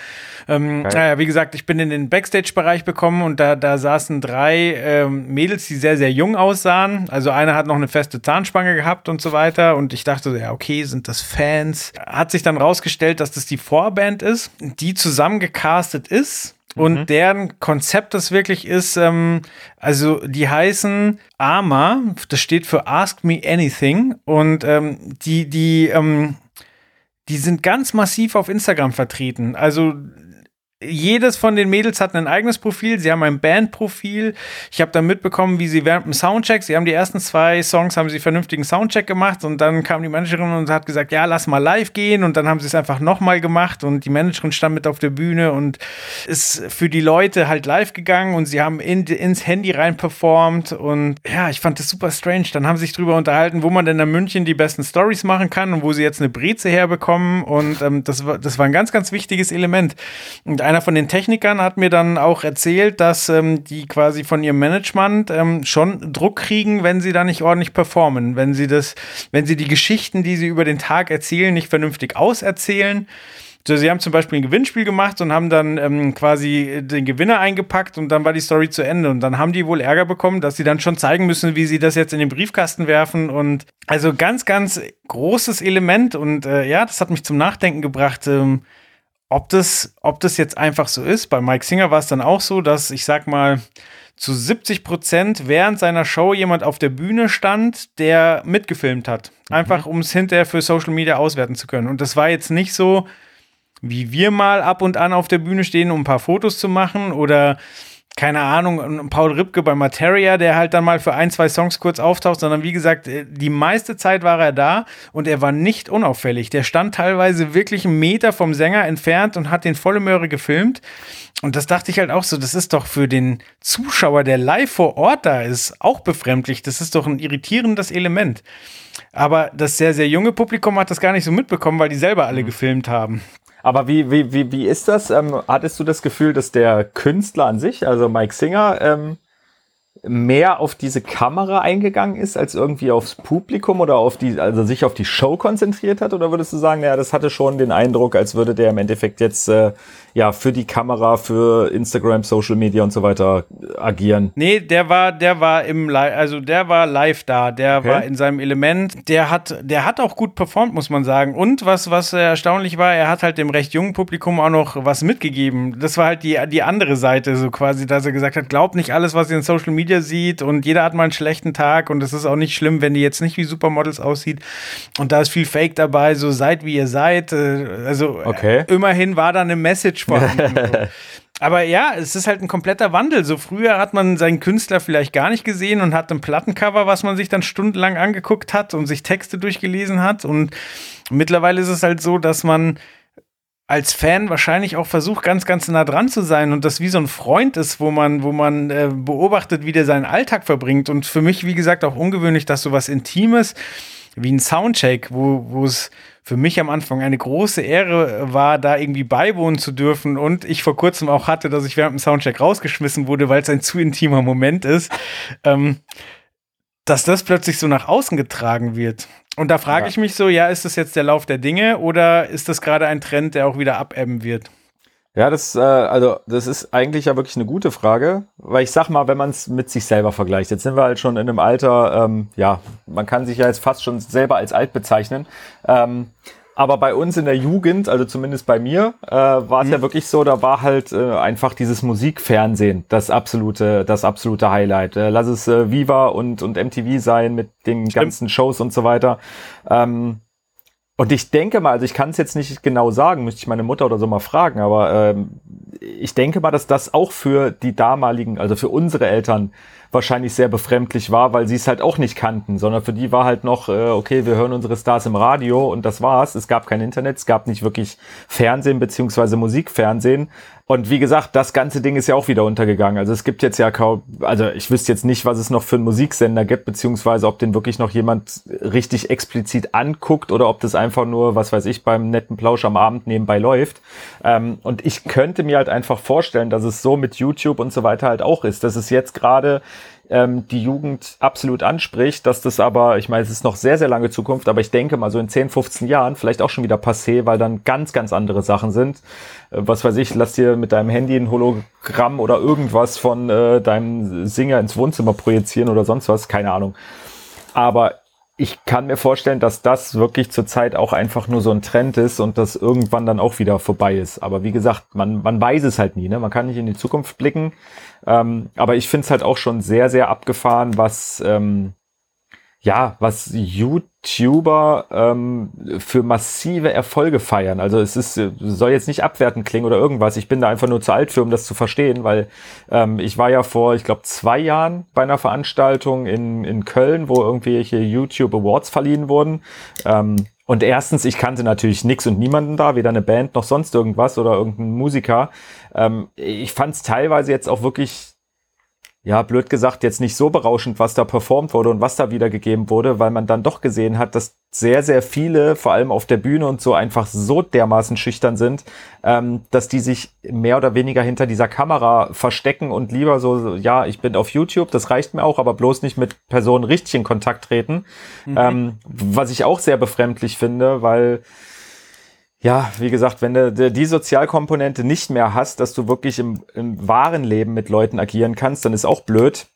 Ähm, okay. Naja, wie gesagt, ich bin in den Backstage-Bereich bekommen und da, da saßen drei ähm, Mädels, die sehr, sehr jung aussahen. Also eine hat noch eine feste Zahnspange gehabt und so weiter. Und ich dachte, ja, okay, sind das Fans? Hat sich dann rausgestellt, dass das die Vorband ist, die zusammengecastet ist und mhm. deren Konzept das wirklich ist, ähm, also die heißen AMA, das steht für Ask Me Anything. Und ähm, die, die, ähm, die sind ganz massiv auf Instagram vertreten. Also jedes von den Mädels hat ein eigenes Profil. Sie haben ein Bandprofil. Ich habe dann mitbekommen, wie sie während dem Soundcheck, sie haben die ersten zwei Songs, haben sie vernünftigen Soundcheck gemacht und dann kam die Managerin und hat gesagt, ja, lass mal live gehen und dann haben sie es einfach nochmal gemacht und die Managerin stand mit auf der Bühne und ist für die Leute halt live gegangen und sie haben in, ins Handy rein performt und ja, ich fand das super strange. Dann haben sie sich drüber unterhalten, wo man denn in München die besten Stories machen kann und wo sie jetzt eine Breze herbekommen und ähm, das, war, das war ein ganz, ganz wichtiges Element. Und einer von den Technikern hat mir dann auch erzählt, dass ähm, die quasi von ihrem Management ähm, schon Druck kriegen, wenn sie da nicht ordentlich performen, wenn sie das, wenn sie die Geschichten, die sie über den Tag erzählen, nicht vernünftig auserzählen sie haben zum Beispiel ein Gewinnspiel gemacht und haben dann ähm, quasi den Gewinner eingepackt und dann war die Story zu Ende. Und dann haben die wohl Ärger bekommen, dass sie dann schon zeigen müssen, wie sie das jetzt in den Briefkasten werfen. Und also ganz, ganz großes Element. Und äh, ja, das hat mich zum Nachdenken gebracht. Ähm, ob das, ob das jetzt einfach so ist. Bei Mike Singer war es dann auch so, dass ich sag mal, zu 70 Prozent während seiner Show jemand auf der Bühne stand, der mitgefilmt hat. Einfach um es hinterher für Social Media auswerten zu können. Und das war jetzt nicht so, wie wir mal ab und an auf der Bühne stehen, um ein paar Fotos zu machen oder keine Ahnung, Paul Ripke bei Materia, der halt dann mal für ein, zwei Songs kurz auftaucht, sondern wie gesagt, äh, die meiste Zeit war er da und er war nicht unauffällig. Der stand teilweise wirklich einen Meter vom Sänger entfernt und hat den volle Möhre gefilmt. Und das dachte ich halt auch so, das ist doch für den Zuschauer, der live vor Ort da ist, auch befremdlich. Das ist doch ein irritierendes Element. Aber das sehr, sehr junge Publikum hat das gar nicht so mitbekommen, weil die selber alle mhm. gefilmt haben. Aber wie, wie, wie, wie ist das? Ähm, hattest du das Gefühl, dass der Künstler an sich, also Mike Singer, ähm, mehr auf diese Kamera eingegangen ist, als irgendwie aufs Publikum oder auf die, also sich auf die Show konzentriert hat? Oder würdest du sagen, ja, das hatte schon den Eindruck, als würde der im Endeffekt jetzt äh, ja für die Kamera, für Instagram, Social Media und so weiter agieren? Nee, der war, der war im Live, also der war live da, der okay. war in seinem Element, der hat, der hat auch gut performt, muss man sagen. Und was, was erstaunlich war, er hat halt dem recht jungen Publikum auch noch was mitgegeben. Das war halt die, die andere Seite, so quasi, dass er gesagt hat, glaubt nicht alles, was ihr in Social Media Media sieht und jeder hat mal einen schlechten Tag und es ist auch nicht schlimm, wenn die jetzt nicht wie Supermodels aussieht. Und da ist viel Fake dabei, so seid wie ihr seid. Äh, also okay. immerhin war da eine Message vorhanden. Aber ja, es ist halt ein kompletter Wandel. So früher hat man seinen Künstler vielleicht gar nicht gesehen und hat ein Plattencover, was man sich dann stundenlang angeguckt hat und sich Texte durchgelesen hat. Und mittlerweile ist es halt so, dass man als Fan wahrscheinlich auch versucht, ganz, ganz nah dran zu sein und das wie so ein Freund ist, wo man, wo man äh, beobachtet, wie der seinen Alltag verbringt. Und für mich, wie gesagt, auch ungewöhnlich, dass so was Intimes wie ein Soundcheck, wo, es für mich am Anfang eine große Ehre war, da irgendwie beiwohnen zu dürfen und ich vor kurzem auch hatte, dass ich während dem Soundcheck rausgeschmissen wurde, weil es ein zu intimer Moment ist, ähm, dass das plötzlich so nach außen getragen wird. Und da frage ja. ich mich so, ja, ist das jetzt der Lauf der Dinge oder ist das gerade ein Trend, der auch wieder abebben wird? Ja, das, äh, also, das ist eigentlich ja wirklich eine gute Frage, weil ich sag mal, wenn man es mit sich selber vergleicht, jetzt sind wir halt schon in einem Alter, ähm, ja, man kann sich ja jetzt fast schon selber als alt bezeichnen. Ähm, aber bei uns in der Jugend, also zumindest bei mir, äh, war es mhm. ja wirklich so, da war halt äh, einfach dieses Musikfernsehen das absolute, das absolute Highlight. Äh, lass es äh, Viva und, und MTV sein mit den Stimmt. ganzen Shows und so weiter. Ähm, und ich denke mal, also ich kann es jetzt nicht genau sagen, müsste ich meine Mutter oder so mal fragen, aber ähm, ich denke mal, dass das auch für die damaligen, also für unsere Eltern wahrscheinlich sehr befremdlich war, weil sie es halt auch nicht kannten, sondern für die war halt noch, äh, okay, wir hören unsere Stars im Radio und das war's. Es gab kein Internet, es gab nicht wirklich Fernsehen beziehungsweise Musikfernsehen. Und wie gesagt, das ganze Ding ist ja auch wieder untergegangen. Also es gibt jetzt ja kaum, also ich wüsste jetzt nicht, was es noch für einen Musiksender gibt, beziehungsweise ob den wirklich noch jemand richtig explizit anguckt oder ob das einfach nur, was weiß ich, beim netten Plausch am Abend nebenbei läuft. Ähm, und ich könnte mir halt einfach vorstellen, dass es so mit YouTube und so weiter halt auch ist, dass es jetzt gerade ähm, die Jugend absolut anspricht, dass das aber, ich meine, es ist noch sehr, sehr lange Zukunft, aber ich denke mal so in 10, 15 Jahren vielleicht auch schon wieder passé, weil dann ganz, ganz andere Sachen sind. Äh, was weiß ich, lass dir mit deinem Handy ein Hologramm oder irgendwas von äh, deinem Singer ins Wohnzimmer projizieren oder sonst was, keine Ahnung. Aber ich kann mir vorstellen, dass das wirklich zurzeit auch einfach nur so ein Trend ist und das irgendwann dann auch wieder vorbei ist. Aber wie gesagt, man, man weiß es halt nie. Ne? Man kann nicht in die Zukunft blicken. Ähm, aber ich finde es halt auch schon sehr, sehr abgefahren, was, ähm, ja, was YouTuber ähm, für massive Erfolge feiern. Also es ist, soll jetzt nicht abwertend klingen oder irgendwas. Ich bin da einfach nur zu alt für, um das zu verstehen, weil ähm, ich war ja vor, ich glaube, zwei Jahren bei einer Veranstaltung in, in Köln, wo irgendwelche YouTube Awards verliehen wurden. Ähm, und erstens, ich kannte natürlich nix und niemanden da, weder eine Band noch sonst irgendwas oder irgendein Musiker. Ähm, ich fand es teilweise jetzt auch wirklich ja, blöd gesagt, jetzt nicht so berauschend, was da performt wurde und was da wiedergegeben wurde, weil man dann doch gesehen hat, dass sehr, sehr viele, vor allem auf der Bühne und so, einfach so dermaßen schüchtern sind, ähm, dass die sich mehr oder weniger hinter dieser Kamera verstecken und lieber so, ja, ich bin auf YouTube, das reicht mir auch, aber bloß nicht mit Personen richtig in Kontakt treten. Mhm. Ähm, was ich auch sehr befremdlich finde, weil ja, wie gesagt, wenn du die Sozialkomponente nicht mehr hast, dass du wirklich im, im wahren Leben mit Leuten agieren kannst, dann ist auch blöd.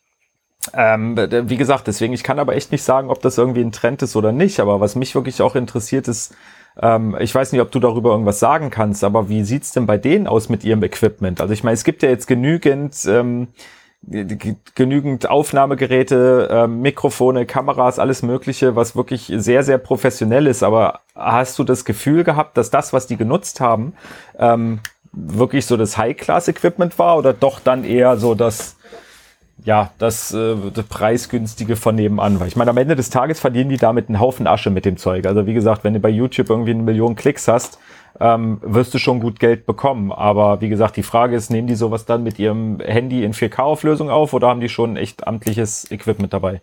Ähm, wie gesagt, deswegen, ich kann aber echt nicht sagen, ob das irgendwie ein Trend ist oder nicht. Aber was mich wirklich auch interessiert ist, ähm, ich weiß nicht, ob du darüber irgendwas sagen kannst, aber wie sieht's denn bei denen aus mit ihrem Equipment? Also ich meine, es gibt ja jetzt genügend ähm, genügend Aufnahmegeräte, äh, Mikrofone, Kameras, alles Mögliche, was wirklich sehr, sehr professionell ist. Aber hast du das Gefühl gehabt, dass das, was die genutzt haben, ähm, wirklich so das High-Class-Equipment war oder doch dann eher so das, ja, das, äh, das preisgünstige von nebenan? Weil ich meine, am Ende des Tages verdienen die damit einen Haufen Asche mit dem Zeug. Also wie gesagt, wenn du bei YouTube irgendwie eine Million Klicks hast, ähm, wirst du schon gut Geld bekommen. Aber wie gesagt, die Frage ist, nehmen die sowas dann mit ihrem Handy in 4K-Auflösung auf oder haben die schon echt amtliches Equipment dabei?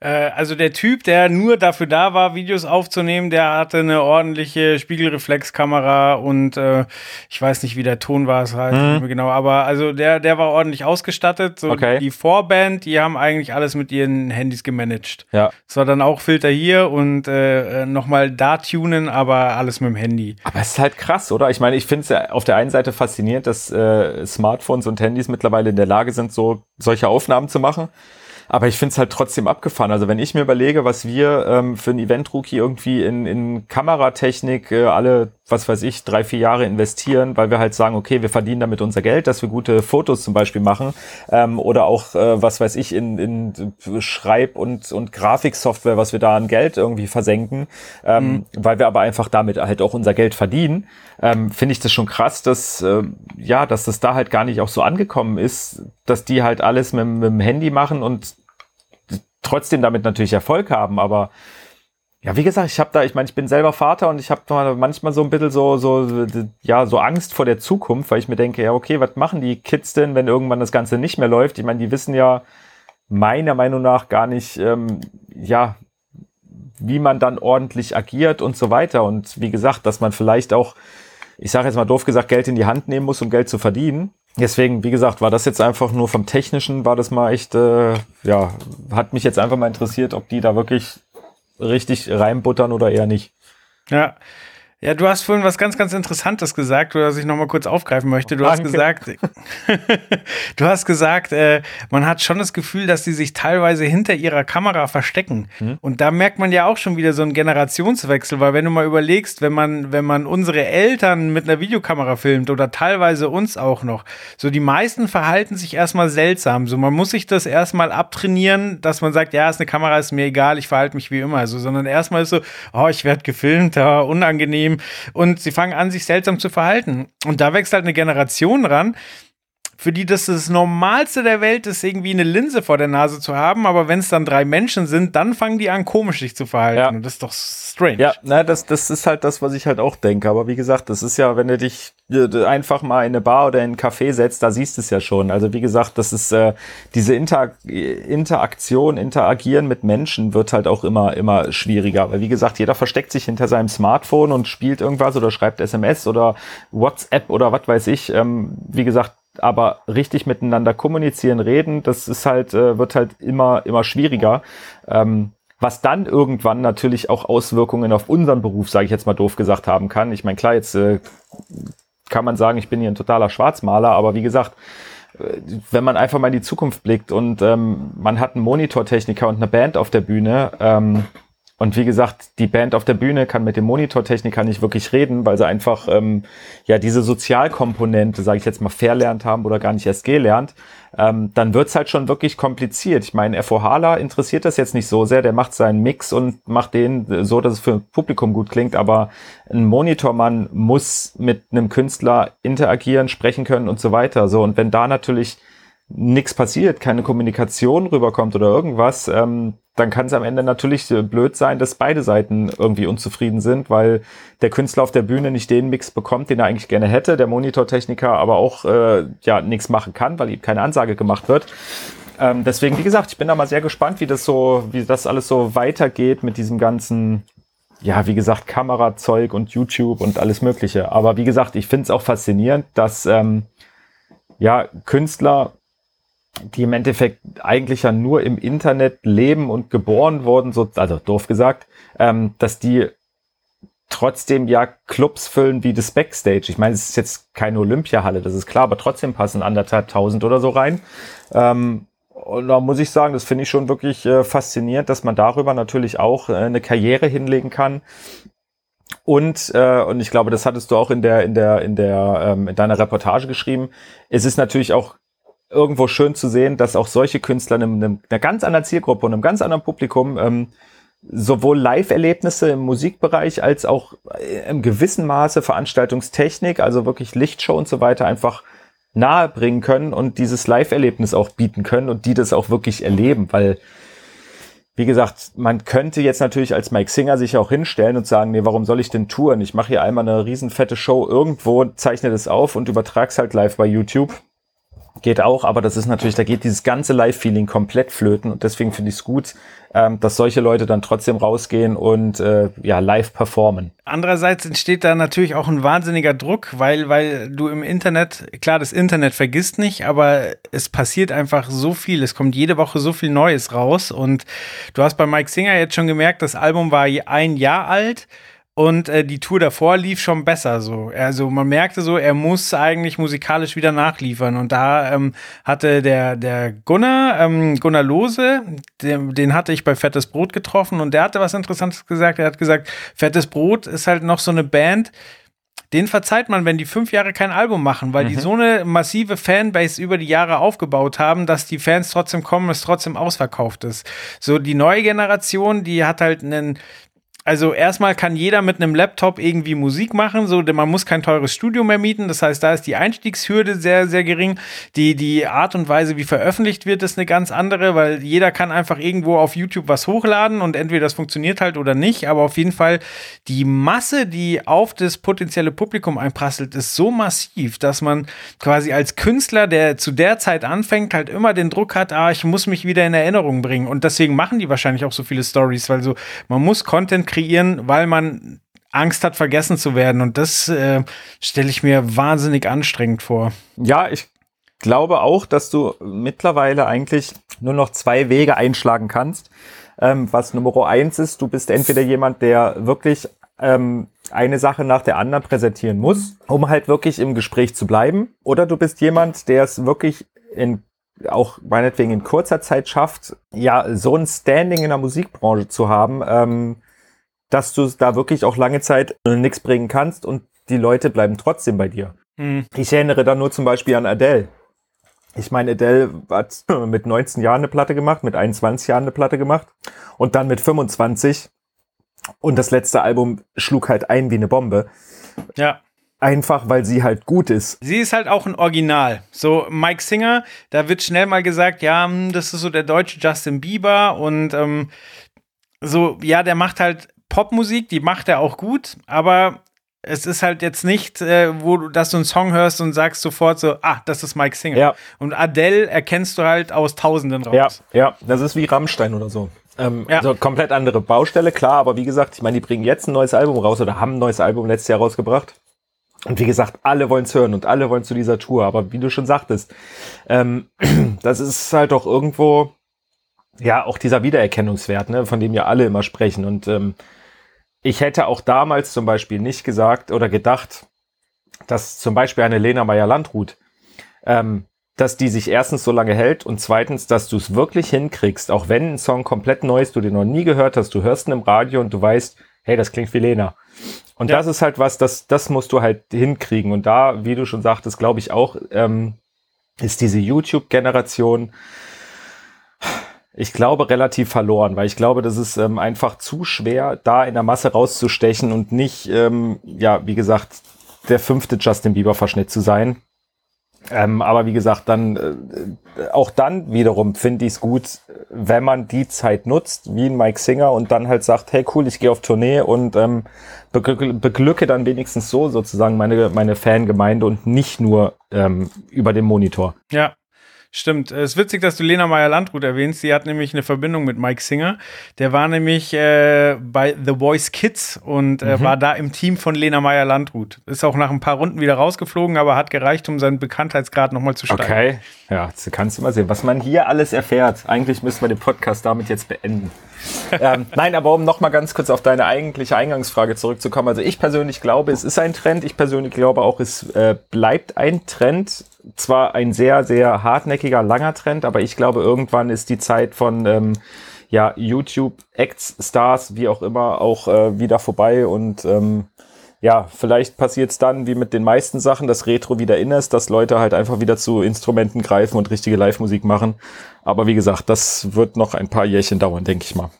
Äh, also der Typ, der nur dafür da war, Videos aufzunehmen, der hatte eine ordentliche Spiegelreflexkamera und äh, ich weiß nicht, wie der Ton war, es halt mhm. genau, aber also der, der war ordentlich ausgestattet. So okay. die Vorband, die haben eigentlich alles mit ihren Handys gemanagt. Ja. Es war dann auch Filter hier und äh, nochmal da tunen, aber alles mit dem Handy. Aber es ist halt krass, oder? Ich meine, ich finde es ja auf der einen Seite faszinierend, dass äh, Smartphones und Handys mittlerweile in der Lage sind, so solche Aufnahmen zu machen. Aber ich finde es halt trotzdem abgefahren. Also wenn ich mir überlege, was wir ähm, für ein Event-Rookie irgendwie in, in Kameratechnik äh, alle, was weiß ich, drei, vier Jahre investieren, weil wir halt sagen, okay, wir verdienen damit unser Geld, dass wir gute Fotos zum Beispiel machen ähm, oder auch, äh, was weiß ich, in, in Schreib- und, und Grafiksoftware, was wir da an Geld irgendwie versenken, ähm, mhm. weil wir aber einfach damit halt auch unser Geld verdienen, ähm, finde ich das schon krass, dass, äh, ja, dass das da halt gar nicht auch so angekommen ist, dass die halt alles mit, mit dem Handy machen und trotzdem damit natürlich Erfolg haben, aber ja, wie gesagt, ich habe da, ich meine, ich bin selber Vater und ich habe manchmal so ein bisschen so, so, ja, so Angst vor der Zukunft, weil ich mir denke, ja, okay, was machen die Kids denn, wenn irgendwann das Ganze nicht mehr läuft? Ich meine, die wissen ja meiner Meinung nach gar nicht, ähm, ja, wie man dann ordentlich agiert und so weiter. Und wie gesagt, dass man vielleicht auch, ich sage jetzt mal doof gesagt, Geld in die Hand nehmen muss, um Geld zu verdienen. Deswegen, wie gesagt, war das jetzt einfach nur vom Technischen, war das mal echt, äh, ja, hat mich jetzt einfach mal interessiert, ob die da wirklich richtig reinbuttern oder eher nicht. Ja, ja, du hast vorhin was ganz, ganz Interessantes gesagt, was ich nochmal kurz aufgreifen möchte. Du Danke. hast gesagt, du hast gesagt, äh, man hat schon das Gefühl, dass die sich teilweise hinter ihrer Kamera verstecken. Mhm. Und da merkt man ja auch schon wieder so einen Generationswechsel, weil wenn du mal überlegst, wenn man, wenn man unsere Eltern mit einer Videokamera filmt oder teilweise uns auch noch, so die meisten verhalten sich erstmal seltsam. So man muss sich das erstmal abtrainieren, dass man sagt, ja, ist eine Kamera, ist mir egal, ich verhalte mich wie immer. So, sondern erstmal ist so, oh, ich werde gefilmt, oh, unangenehm ihm und sie fangen an, sich seltsam zu verhalten. Und da wächst halt eine Generation ran, für die das das Normalste der Welt ist, irgendwie eine Linse vor der Nase zu haben, aber wenn es dann drei Menschen sind, dann fangen die an, komisch sich zu verhalten. Ja. Und das ist doch strange. Ja, na, das, das ist halt das, was ich halt auch denke. Aber wie gesagt, das ist ja, wenn du dich äh, einfach mal in eine Bar oder in einen Café setzt, da siehst du es ja schon. Also wie gesagt, das ist äh, diese Inter Interaktion, Interagieren mit Menschen wird halt auch immer, immer schwieriger. Weil wie gesagt, jeder versteckt sich hinter seinem Smartphone und spielt irgendwas oder schreibt SMS oder WhatsApp oder was weiß ich. Ähm, wie gesagt, aber richtig miteinander kommunizieren, reden, das ist halt, äh, wird halt immer, immer schwieriger. Ähm, was dann irgendwann natürlich auch Auswirkungen auf unseren Beruf, sage ich jetzt mal doof gesagt, haben kann. Ich meine, klar, jetzt äh, kann man sagen, ich bin hier ein totaler Schwarzmaler, aber wie gesagt, äh, wenn man einfach mal in die Zukunft blickt und ähm, man hat einen Monitortechniker und eine Band auf der Bühne, ähm, und wie gesagt, die Band auf der Bühne kann mit dem Monitortechniker nicht wirklich reden, weil sie einfach ähm, ja diese Sozialkomponente, sage ich jetzt mal, verlernt haben oder gar nicht erst gelernt. Ähm, dann wird's halt schon wirklich kompliziert. Ich meine, FOHler interessiert das jetzt nicht so sehr. Der macht seinen Mix und macht den so, dass es für Publikum gut klingt. Aber ein Monitormann muss mit einem Künstler interagieren, sprechen können und so weiter. So und wenn da natürlich nichts passiert, keine Kommunikation rüberkommt oder irgendwas, ähm, dann kann es am Ende natürlich blöd sein, dass beide Seiten irgendwie unzufrieden sind, weil der Künstler auf der Bühne nicht den Mix bekommt, den er eigentlich gerne hätte, der Monitortechniker aber auch äh, ja nichts machen kann, weil ihm keine Ansage gemacht wird. Ähm, deswegen, wie gesagt, ich bin da mal sehr gespannt, wie das so, wie das alles so weitergeht mit diesem ganzen ja, wie gesagt, Kamerazeug und YouTube und alles Mögliche. Aber wie gesagt, ich finde es auch faszinierend, dass ähm, ja Künstler die im Endeffekt eigentlich ja nur im Internet leben und geboren wurden, so, also doof gesagt, ähm, dass die trotzdem ja Clubs füllen wie das Backstage. Ich meine, es ist jetzt keine Olympiahalle, das ist klar, aber trotzdem passen anderthalb tausend oder so rein. Ähm, und da muss ich sagen, das finde ich schon wirklich äh, faszinierend, dass man darüber natürlich auch äh, eine Karriere hinlegen kann. Und, äh, und ich glaube, das hattest du auch in der, in der, in der, ähm, in deiner Reportage geschrieben. Es ist natürlich auch irgendwo schön zu sehen, dass auch solche Künstler in einer ganz anderen Zielgruppe und einem ganz anderen Publikum ähm, sowohl Live-Erlebnisse im Musikbereich als auch äh, im gewissen Maße Veranstaltungstechnik, also wirklich Lichtshow und so weiter einfach nahe bringen können und dieses Live-Erlebnis auch bieten können und die das auch wirklich erleben, weil wie gesagt, man könnte jetzt natürlich als Mike Singer sich auch hinstellen und sagen, nee, warum soll ich denn touren? Ich mache hier einmal eine riesenfette Show irgendwo, zeichne das auf und übertrag's halt live bei YouTube. Geht auch, aber das ist natürlich, da geht dieses ganze Live-Feeling komplett flöten und deswegen finde ich es gut, ähm, dass solche Leute dann trotzdem rausgehen und äh, ja live performen. Andererseits entsteht da natürlich auch ein wahnsinniger Druck, weil weil du im Internet klar das Internet vergisst nicht, aber es passiert einfach so viel, es kommt jede Woche so viel Neues raus und du hast bei Mike Singer jetzt schon gemerkt, das Album war ein Jahr alt und äh, die Tour davor lief schon besser so. Also man merkte so, er muss eigentlich musikalisch wieder nachliefern. Und da ähm, hatte der, der Gunnar, ähm, Gunnar Lose, den, den hatte ich bei Fettes Brot getroffen und der hatte was Interessantes gesagt. Er hat gesagt, Fettes Brot ist halt noch so eine Band, den verzeiht man, wenn die fünf Jahre kein Album machen, weil mhm. die so eine massive Fanbase über die Jahre aufgebaut haben, dass die Fans trotzdem kommen, es trotzdem ausverkauft ist. So die neue Generation, die hat halt einen also erstmal kann jeder mit einem Laptop irgendwie Musik machen, so man muss kein teures Studio mehr mieten. Das heißt, da ist die Einstiegshürde sehr, sehr gering. Die, die Art und Weise, wie veröffentlicht wird, ist eine ganz andere, weil jeder kann einfach irgendwo auf YouTube was hochladen und entweder das funktioniert halt oder nicht. Aber auf jeden Fall die Masse, die auf das potenzielle Publikum einprasselt, ist so massiv, dass man quasi als Künstler, der zu der Zeit anfängt, halt immer den Druck hat, ah, ich muss mich wieder in Erinnerung bringen. Und deswegen machen die wahrscheinlich auch so viele Stories, weil so man muss Content kreieren, weil man Angst hat, vergessen zu werden. Und das äh, stelle ich mir wahnsinnig anstrengend vor. Ja, ich glaube auch, dass du mittlerweile eigentlich nur noch zwei Wege einschlagen kannst. Ähm, was Nummer eins ist, du bist entweder jemand, der wirklich ähm, eine Sache nach der anderen präsentieren muss, um halt wirklich im Gespräch zu bleiben. Oder du bist jemand, der es wirklich in auch meinetwegen in kurzer Zeit schafft, ja, so ein Standing in der Musikbranche zu haben, ähm, dass du da wirklich auch lange Zeit nichts bringen kannst und die Leute bleiben trotzdem bei dir. Mhm. Ich erinnere da nur zum Beispiel an Adele. Ich meine, Adele hat mit 19 Jahren eine Platte gemacht, mit 21 Jahren eine Platte gemacht und dann mit 25. Und das letzte Album schlug halt ein wie eine Bombe. Ja. Einfach, weil sie halt gut ist. Sie ist halt auch ein Original. So Mike Singer, da wird schnell mal gesagt, ja, hm, das ist so der deutsche Justin Bieber und ähm, so, ja, der macht halt Popmusik, die macht er auch gut, aber es ist halt jetzt nicht, äh, wo du, dass du einen Song hörst und sagst sofort so, ah, das ist Mike Singer. Ja. Und Adele erkennst du halt aus Tausenden raus. Ja, ja, das ist wie Rammstein oder so. Ähm, ja. Also komplett andere Baustelle, klar, aber wie gesagt, ich meine, die bringen jetzt ein neues Album raus oder haben ein neues Album letztes Jahr rausgebracht. Und wie gesagt, alle wollen es hören und alle wollen zu dieser Tour. Aber wie du schon sagtest, ähm, das ist halt doch irgendwo, ja, auch dieser Wiedererkennungswert, ne, von dem ja alle immer sprechen. Und ähm, ich hätte auch damals zum Beispiel nicht gesagt oder gedacht, dass zum Beispiel eine Lena Meyer-Landrut, ähm, dass die sich erstens so lange hält und zweitens, dass du es wirklich hinkriegst, auch wenn ein Song komplett neu ist, du den noch nie gehört hast, du hörst ihn im Radio und du weißt, hey, das klingt wie Lena. Und ja. das ist halt was, das, das musst du halt hinkriegen. Und da, wie du schon sagtest, glaube ich auch, ähm, ist diese YouTube-Generation ich glaube, relativ verloren, weil ich glaube, das ist ähm, einfach zu schwer, da in der Masse rauszustechen und nicht, ähm, ja, wie gesagt, der fünfte Justin Bieber-Verschnitt zu sein. Ähm, aber wie gesagt, dann äh, auch dann wiederum finde ich es gut, wenn man die Zeit nutzt, wie ein Mike Singer und dann halt sagt, hey cool, ich gehe auf Tournee und ähm, beglücke dann wenigstens so sozusagen meine meine Fangemeinde und nicht nur ähm, über den Monitor. Ja, Stimmt. Es ist witzig, dass du Lena Meyer-Landrut erwähnst. Sie hat nämlich eine Verbindung mit Mike Singer. Der war nämlich äh, bei The Voice Kids und äh, mhm. war da im Team von Lena Meyer-Landrut. Ist auch nach ein paar Runden wieder rausgeflogen, aber hat gereicht, um seinen Bekanntheitsgrad nochmal zu steigen. Okay. Ja, kannst du mal sehen, was man hier alles erfährt. Eigentlich müssen wir den Podcast damit jetzt beenden. ähm, nein, aber um nochmal ganz kurz auf deine eigentliche Eingangsfrage zurückzukommen. Also ich persönlich glaube, es ist ein Trend. Ich persönlich glaube auch, es äh, bleibt ein Trend. Zwar ein sehr, sehr hartnäckiger, langer Trend, aber ich glaube, irgendwann ist die Zeit von ähm, ja, YouTube, Acts, Stars, wie auch immer, auch äh, wieder vorbei und ähm, ja, vielleicht passiert es dann wie mit den meisten Sachen, dass Retro wieder in ist, dass Leute halt einfach wieder zu Instrumenten greifen und richtige Live-Musik machen. Aber wie gesagt, das wird noch ein paar Jährchen dauern, denke ich mal.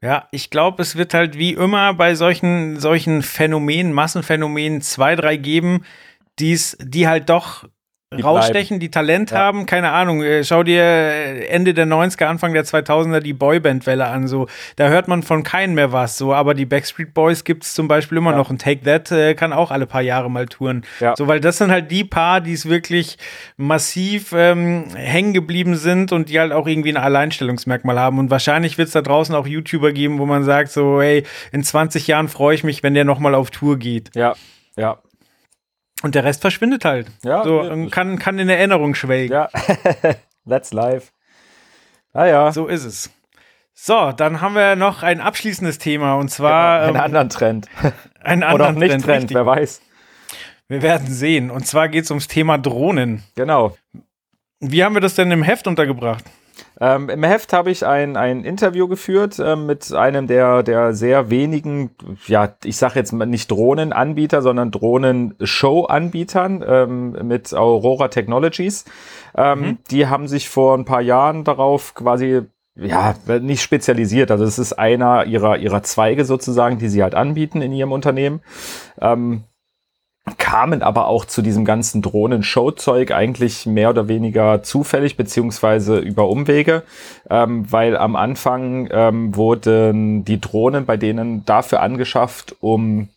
Ja, ich glaube, es wird halt wie immer bei solchen, solchen Phänomenen, Massenphänomenen zwei, drei geben, die's, die halt doch die rausstechen, bleiben. die Talent ja. haben, keine Ahnung. Äh, schau dir äh, Ende der 90er, Anfang der 2000er die Boyband-Welle an, so. Da hört man von keinem mehr was, so. Aber die Backstreet Boys gibt es zum Beispiel immer ja. noch. Und Take That äh, kann auch alle paar Jahre mal touren. Ja. So, weil das sind halt die paar, die es wirklich massiv ähm, hängen geblieben sind und die halt auch irgendwie ein Alleinstellungsmerkmal haben. Und wahrscheinlich wird es da draußen auch YouTuber geben, wo man sagt, so, hey, in 20 Jahren freue ich mich, wenn der nochmal auf Tour geht. Ja, ja. Und der Rest verschwindet halt. Ja. So, kann, kann in Erinnerung schwelgen. Ja. That's life. Ah ja. So ist es. So, dann haben wir noch ein abschließendes Thema und zwar. Genau, einen ähm, anderen Trend. Einen anderen Oder auch nicht Trend, Trend wer weiß. Wir werden sehen. Und zwar geht es ums Thema Drohnen. Genau. Wie haben wir das denn im Heft untergebracht? Ähm, Im Heft habe ich ein, ein Interview geführt äh, mit einem der, der sehr wenigen, ja, ich sage jetzt nicht Drohnenanbieter, sondern Drohnen-Show-Anbietern ähm, mit Aurora Technologies. Ähm, mhm. Die haben sich vor ein paar Jahren darauf quasi ja, nicht spezialisiert. Also es ist einer ihrer, ihrer Zweige sozusagen, die sie halt anbieten in ihrem Unternehmen. Ähm, kamen aber auch zu diesem ganzen Drohnen-Show-Zeug eigentlich mehr oder weniger zufällig beziehungsweise über Umwege, ähm, weil am Anfang ähm, wurden die Drohnen bei denen dafür angeschafft, um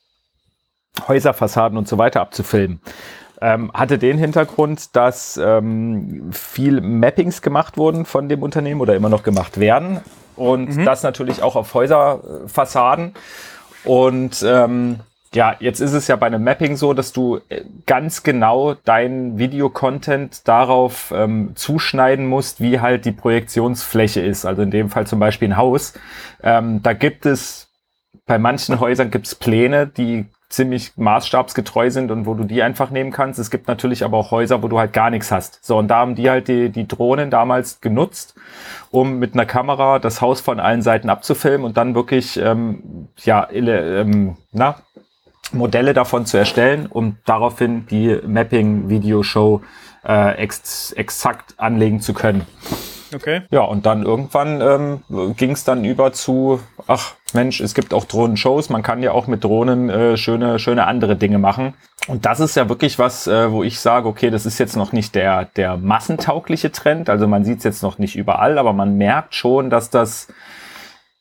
Häuserfassaden und so weiter abzufilmen. Ähm, hatte den Hintergrund, dass ähm, viel Mappings gemacht wurden von dem Unternehmen oder immer noch gemacht werden und mhm. das natürlich auch auf Häuserfassaden und ähm, ja, jetzt ist es ja bei einem Mapping so, dass du äh, ganz genau deinen Videocontent darauf ähm, zuschneiden musst, wie halt die Projektionsfläche ist. Also in dem Fall zum Beispiel ein Haus. Ähm, da gibt es, bei manchen Häusern gibt es Pläne, die ziemlich maßstabsgetreu sind und wo du die einfach nehmen kannst. Es gibt natürlich aber auch Häuser, wo du halt gar nichts hast. So, und da haben die halt die, die Drohnen damals genutzt, um mit einer Kamera das Haus von allen Seiten abzufilmen und dann wirklich, ähm, ja, ähm, na, Modelle davon zu erstellen, um daraufhin die Mapping-Video-Show äh, ex exakt anlegen zu können. Okay. Ja, und dann irgendwann ähm, ging es dann über zu, ach Mensch, es gibt auch Drohnen-Shows, man kann ja auch mit Drohnen äh, schöne, schöne andere Dinge machen. Und das ist ja wirklich was, äh, wo ich sage, okay, das ist jetzt noch nicht der, der massentaugliche Trend, also man sieht es jetzt noch nicht überall, aber man merkt schon, dass das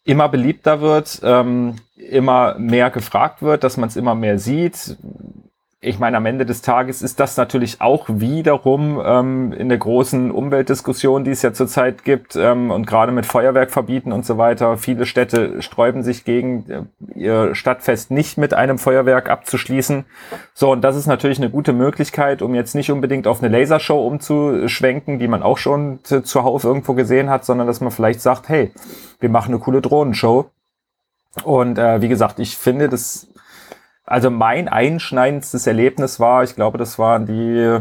immer beliebter wird, ähm, immer mehr gefragt wird, dass man es immer mehr sieht. Ich meine, am Ende des Tages ist das natürlich auch wiederum ähm, in der großen Umweltdiskussion, die es ja zurzeit gibt ähm, und gerade mit Feuerwerk verbieten und so weiter. Viele Städte sträuben sich gegen äh, ihr Stadtfest nicht mit einem Feuerwerk abzuschließen. So, und das ist natürlich eine gute Möglichkeit, um jetzt nicht unbedingt auf eine Lasershow umzuschwenken, die man auch schon zuhauf irgendwo gesehen hat, sondern dass man vielleicht sagt, hey, wir machen eine coole Drohnenshow und äh, wie gesagt, ich finde das, also mein einschneidendstes Erlebnis war, ich glaube, das waren die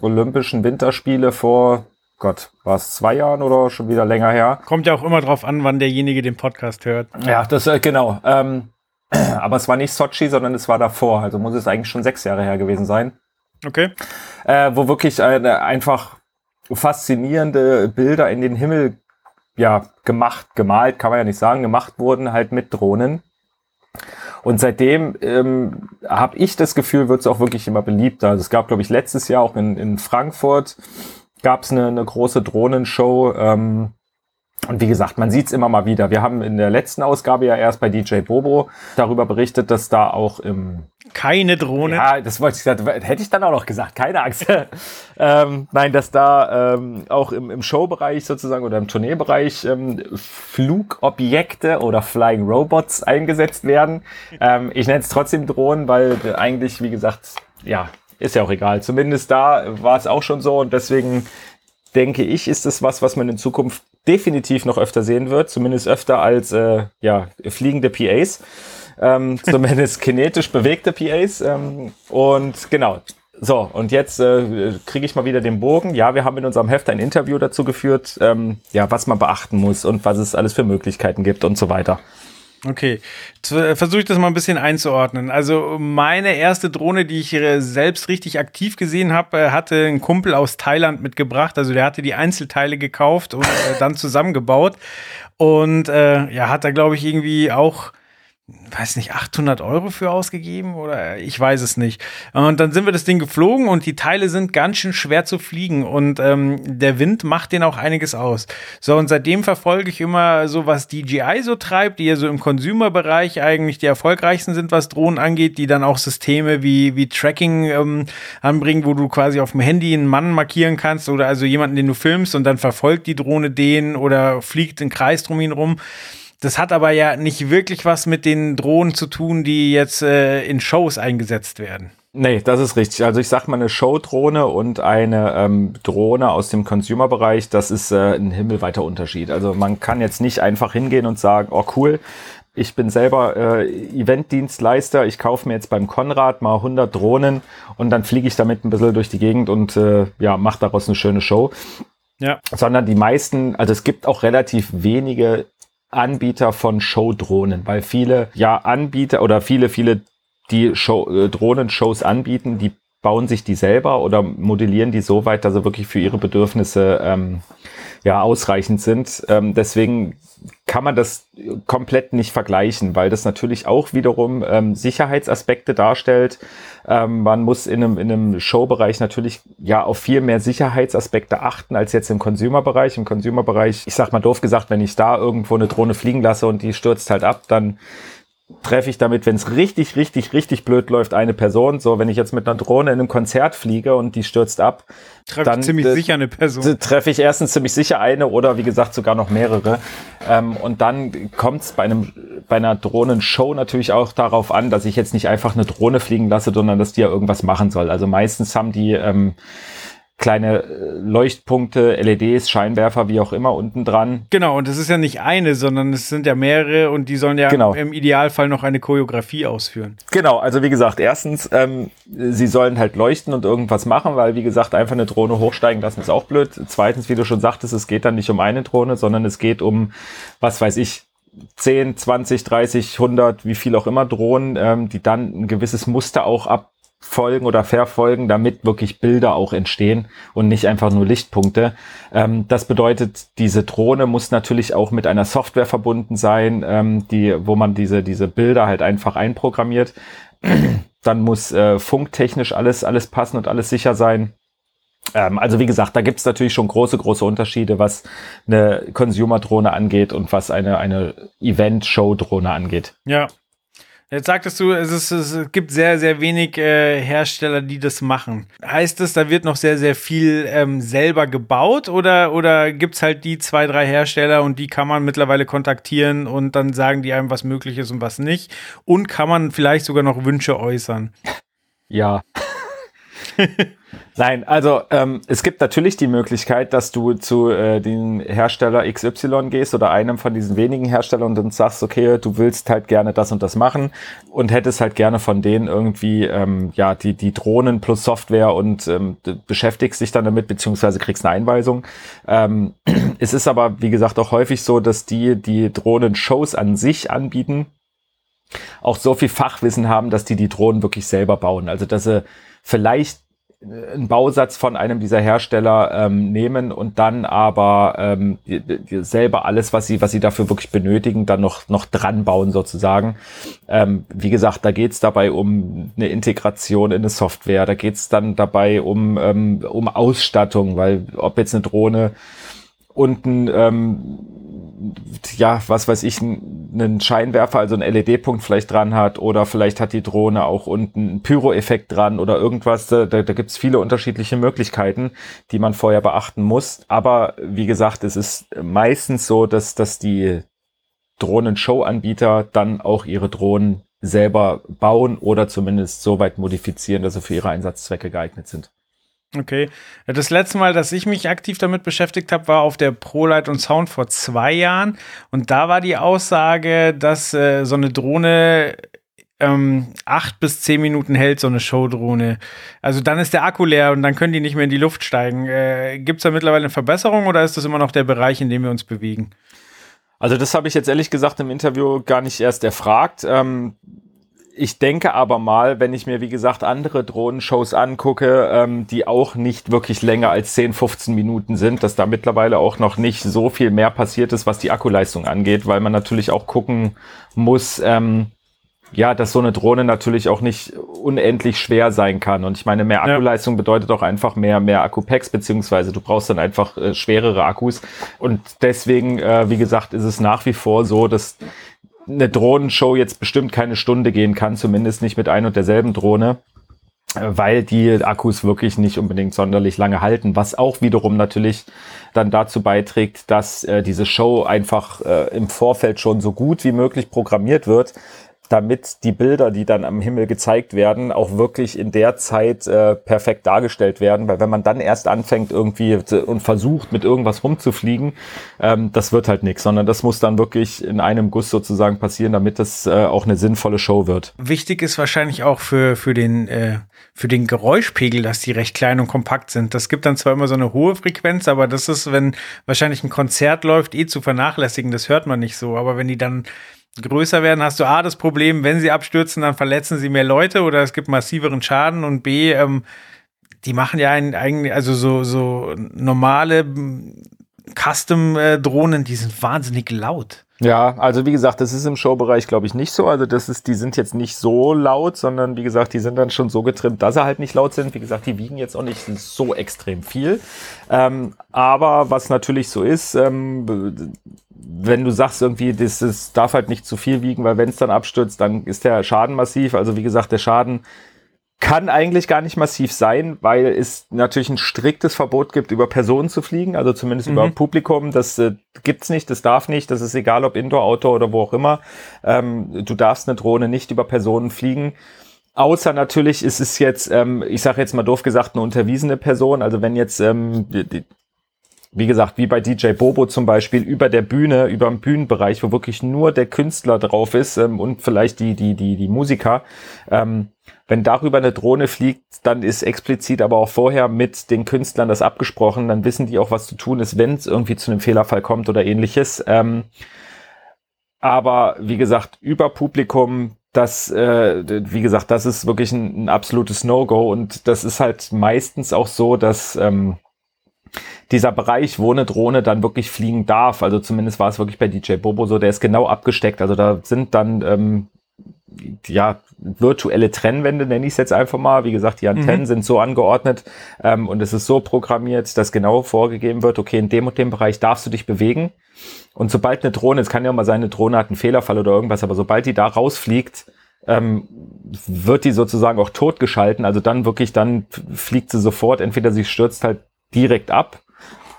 Olympischen Winterspiele vor, Gott, war es zwei Jahren oder schon wieder länger her? Kommt ja auch immer drauf an, wann derjenige den Podcast hört. Ja, das äh, genau. Ähm, aber es war nicht Sochi, sondern es war davor. Also muss es eigentlich schon sechs Jahre her gewesen sein. Okay. Äh, wo wirklich äh, einfach faszinierende Bilder in den Himmel ja, gemacht, gemalt, kann man ja nicht sagen, gemacht wurden halt mit Drohnen. Und seitdem ähm, habe ich das Gefühl, wird es auch wirklich immer beliebter. Also es gab, glaube ich, letztes Jahr auch in, in Frankfurt gab es eine, eine große Drohnenshow. Ähm, und wie gesagt, man sieht es immer mal wieder. Wir haben in der letzten Ausgabe ja erst bei DJ Bobo darüber berichtet, dass da auch im keine Drohne. Ja, das wollte ich sagen. Hätte ich dann auch noch gesagt. Keine Angst. ähm, nein, dass da ähm, auch im, im Showbereich sozusagen oder im Tourneebereich ähm, Flugobjekte oder Flying Robots eingesetzt werden. Ähm, ich nenne es trotzdem Drohnen, weil eigentlich, wie gesagt, ja, ist ja auch egal. Zumindest da war es auch schon so und deswegen denke ich, ist es was, was man in Zukunft definitiv noch öfter sehen wird, zumindest öfter als äh, ja, fliegende PAs, ähm, zumindest kinetisch bewegte PAs. Ähm, und genau, so, und jetzt äh, kriege ich mal wieder den Bogen. Ja, wir haben in unserem Heft ein Interview dazu geführt, ähm, ja, was man beachten muss und was es alles für Möglichkeiten gibt und so weiter. Okay, äh, versuche ich das mal ein bisschen einzuordnen. Also meine erste Drohne, die ich selbst richtig aktiv gesehen habe, äh, hatte ein Kumpel aus Thailand mitgebracht. Also der hatte die Einzelteile gekauft und äh, dann zusammengebaut und äh, ja, hat da glaube ich irgendwie auch weiß nicht, 800 Euro für ausgegeben oder ich weiß es nicht. Und dann sind wir das Ding geflogen und die Teile sind ganz schön schwer zu fliegen und ähm, der Wind macht den auch einiges aus. So, und seitdem verfolge ich immer so, was DJI so treibt, die ja so im Consumer-Bereich eigentlich die erfolgreichsten sind, was Drohnen angeht, die dann auch Systeme wie, wie Tracking ähm, anbringen, wo du quasi auf dem Handy einen Mann markieren kannst oder also jemanden, den du filmst und dann verfolgt die Drohne den oder fliegt einen Kreis drum ihn rum. Das hat aber ja nicht wirklich was mit den Drohnen zu tun, die jetzt äh, in Shows eingesetzt werden. Nee, das ist richtig. Also ich sag mal, eine Showdrohne und eine ähm, Drohne aus dem Consumer-Bereich, das ist äh, ein himmelweiter Unterschied. Also man kann jetzt nicht einfach hingehen und sagen, oh cool, ich bin selber äh, Eventdienstleister, ich kaufe mir jetzt beim Konrad mal 100 Drohnen und dann fliege ich damit ein bisschen durch die Gegend und äh, ja, mache daraus eine schöne Show. Ja. Sondern die meisten, also es gibt auch relativ wenige Anbieter von Showdrohnen, weil viele ja Anbieter oder viele, viele, die Show, äh, Drohnenshows anbieten, die bauen sich die selber oder modellieren die so weit, dass sie wirklich für ihre Bedürfnisse ähm, ja ausreichend sind. Ähm, deswegen kann man das komplett nicht vergleichen, weil das natürlich auch wiederum ähm, Sicherheitsaspekte darstellt. Ähm, man muss in einem, in einem Showbereich natürlich ja auf viel mehr Sicherheitsaspekte achten als jetzt im Consumer-Bereich. Im Consumer-Bereich, ich sag mal doof gesagt, wenn ich da irgendwo eine Drohne fliegen lasse und die stürzt halt ab, dann treffe ich damit, wenn es richtig, richtig, richtig blöd läuft, eine Person. So, wenn ich jetzt mit einer Drohne in einem Konzert fliege und die stürzt ab, treffe dann ziemlich äh, sicher eine Person. Treffe ich erstens ziemlich sicher eine oder wie gesagt sogar noch mehrere. Ähm, und dann kommt es bei einem bei einer Drohnenshow natürlich auch darauf an, dass ich jetzt nicht einfach eine Drohne fliegen lasse, sondern dass die ja irgendwas machen soll. Also meistens haben die ähm, kleine äh, Leuchtpunkte, LEDs, Scheinwerfer, wie auch immer unten dran. Genau, und das ist ja nicht eine, sondern es sind ja mehrere und die sollen ja genau. im Idealfall noch eine Choreografie ausführen. Genau, also wie gesagt, erstens, ähm, sie sollen halt leuchten und irgendwas machen, weil wie gesagt, einfach eine Drohne hochsteigen lassen ist auch blöd. Zweitens, wie du schon sagtest, es geht dann nicht um eine Drohne, sondern es geht um, was weiß ich, 10, 20, 30, 100, wie viel auch immer Drohnen, ähm, die dann ein gewisses Muster auch ab folgen oder verfolgen, damit wirklich Bilder auch entstehen und nicht einfach nur Lichtpunkte. Ähm, das bedeutet, diese Drohne muss natürlich auch mit einer Software verbunden sein, ähm, die, wo man diese, diese Bilder halt einfach einprogrammiert. Dann muss äh, funktechnisch alles, alles passen und alles sicher sein. Ähm, also wie gesagt, da gibt es natürlich schon große, große Unterschiede, was eine Consumer-Drohne angeht und was eine, eine Event-Show-Drohne angeht. Ja, Jetzt sagtest du, es, ist, es gibt sehr, sehr wenig äh, Hersteller, die das machen. Heißt es, da wird noch sehr, sehr viel ähm, selber gebaut oder, oder gibt es halt die zwei, drei Hersteller und die kann man mittlerweile kontaktieren und dann sagen die einem, was möglich ist und was nicht? Und kann man vielleicht sogar noch Wünsche äußern? Ja. Nein, also ähm, es gibt natürlich die Möglichkeit, dass du zu äh, den Hersteller XY gehst oder einem von diesen wenigen Herstellern und sagst, okay, du willst halt gerne das und das machen und hättest halt gerne von denen irgendwie ähm, ja die die Drohnen plus Software und ähm, beschäftigst dich dann damit beziehungsweise kriegst eine Einweisung. Ähm, es ist aber wie gesagt auch häufig so, dass die die Drohnen-Shows an sich anbieten auch so viel Fachwissen haben, dass die die Drohnen wirklich selber bauen. Also dass sie vielleicht einen Bausatz von einem dieser Hersteller ähm, nehmen und dann aber ähm, selber alles, was sie, was sie dafür wirklich benötigen, dann noch, noch dran bauen sozusagen. Ähm, wie gesagt, da geht's dabei um eine Integration in eine Software, da geht's dann dabei um, ähm, um Ausstattung, weil ob jetzt eine Drohne unten ähm, ja, was weiß ich, einen Scheinwerfer, also einen LED-Punkt vielleicht dran hat oder vielleicht hat die Drohne auch unten einen Pyro-Effekt dran oder irgendwas. Da, da gibt es viele unterschiedliche Möglichkeiten, die man vorher beachten muss. Aber wie gesagt, es ist meistens so, dass, dass die Drohnen-Show-Anbieter dann auch ihre Drohnen selber bauen oder zumindest so weit modifizieren, dass sie für ihre Einsatzzwecke geeignet sind. Okay. Das letzte Mal, dass ich mich aktiv damit beschäftigt habe, war auf der ProLight und Sound vor zwei Jahren. Und da war die Aussage, dass äh, so eine Drohne ähm, acht bis zehn Minuten hält, so eine Showdrohne. Also dann ist der Akku leer und dann können die nicht mehr in die Luft steigen. Äh, Gibt es da mittlerweile eine Verbesserung oder ist das immer noch der Bereich, in dem wir uns bewegen? Also das habe ich jetzt ehrlich gesagt im Interview gar nicht erst erfragt. Ähm, ich denke aber mal, wenn ich mir, wie gesagt, andere Drohnenshows angucke, ähm, die auch nicht wirklich länger als 10, 15 Minuten sind, dass da mittlerweile auch noch nicht so viel mehr passiert ist, was die Akkuleistung angeht, weil man natürlich auch gucken muss, ähm, ja, dass so eine Drohne natürlich auch nicht unendlich schwer sein kann. Und ich meine, mehr Akkuleistung bedeutet auch einfach mehr, mehr Akkupacks, beziehungsweise du brauchst dann einfach äh, schwerere Akkus. Und deswegen, äh, wie gesagt, ist es nach wie vor so, dass eine Drohnenshow jetzt bestimmt keine Stunde gehen kann, zumindest nicht mit ein und derselben Drohne, äh, weil die Akkus wirklich nicht unbedingt sonderlich lange halten, was auch wiederum natürlich dann dazu beiträgt, dass äh, diese Show einfach äh, im Vorfeld schon so gut wie möglich programmiert wird, damit die Bilder, die dann am Himmel gezeigt werden, auch wirklich in der Zeit äh, perfekt dargestellt werden. Weil wenn man dann erst anfängt irgendwie und versucht, mit irgendwas rumzufliegen, ähm, das wird halt nichts, sondern das muss dann wirklich in einem Guss sozusagen passieren, damit das äh, auch eine sinnvolle Show wird. Wichtig ist wahrscheinlich auch für, für, den, äh, für den Geräuschpegel, dass die recht klein und kompakt sind. Das gibt dann zwar immer so eine hohe Frequenz, aber das ist, wenn wahrscheinlich ein Konzert läuft, eh zu vernachlässigen. Das hört man nicht so. Aber wenn die dann größer werden, hast du A, das Problem, wenn sie abstürzen, dann verletzen sie mehr Leute oder es gibt massiveren Schaden und B, ähm, die machen ja eigentlich, also so, so normale Custom-Drohnen, die sind wahnsinnig laut. Ja, also wie gesagt, das ist im Showbereich, glaube ich, nicht so. Also das ist, die sind jetzt nicht so laut, sondern wie gesagt, die sind dann schon so getrimmt, dass sie halt nicht laut sind. Wie gesagt, die wiegen jetzt auch nicht so extrem viel. Ähm, aber was natürlich so ist, ähm, wenn du sagst irgendwie, das, das darf halt nicht zu viel wiegen, weil wenn es dann abstürzt, dann ist der Schaden massiv. Also wie gesagt, der Schaden kann eigentlich gar nicht massiv sein, weil es natürlich ein striktes Verbot gibt, über Personen zu fliegen, also zumindest mhm. über Publikum. Das äh, gibt's nicht, das darf nicht, das ist egal, ob Indoor, Outdoor oder wo auch immer. Ähm, du darfst eine Drohne nicht über Personen fliegen. Außer natürlich ist es jetzt, ähm, ich sage jetzt mal doof gesagt, eine unterwiesene Person. Also wenn jetzt ähm, die, wie gesagt, wie bei DJ Bobo zum Beispiel, über der Bühne, über dem Bühnenbereich, wo wirklich nur der Künstler drauf ist ähm, und vielleicht die, die, die, die Musiker. Ähm, wenn darüber eine Drohne fliegt, dann ist explizit aber auch vorher mit den Künstlern das abgesprochen. Dann wissen die auch, was zu tun ist, wenn es irgendwie zu einem Fehlerfall kommt oder ähnliches. Ähm, aber wie gesagt, über Publikum, das, äh, wie gesagt, das ist wirklich ein, ein absolutes No-Go und das ist halt meistens auch so, dass ähm, dieser Bereich, wo eine Drohne dann wirklich fliegen darf, also zumindest war es wirklich bei DJ Bobo so, der ist genau abgesteckt. Also da sind dann ähm, ja virtuelle Trennwände, nenne ich es jetzt einfach mal. Wie gesagt, die Antennen mhm. sind so angeordnet ähm, und es ist so programmiert, dass genau vorgegeben wird, okay, in dem und dem Bereich darfst du dich bewegen. Und sobald eine Drohne, es kann ja mal sein, eine Drohne hat einen Fehlerfall oder irgendwas, aber sobald die da rausfliegt, ähm, wird die sozusagen auch totgeschalten. Also dann wirklich, dann fliegt sie sofort, entweder sie stürzt halt direkt ab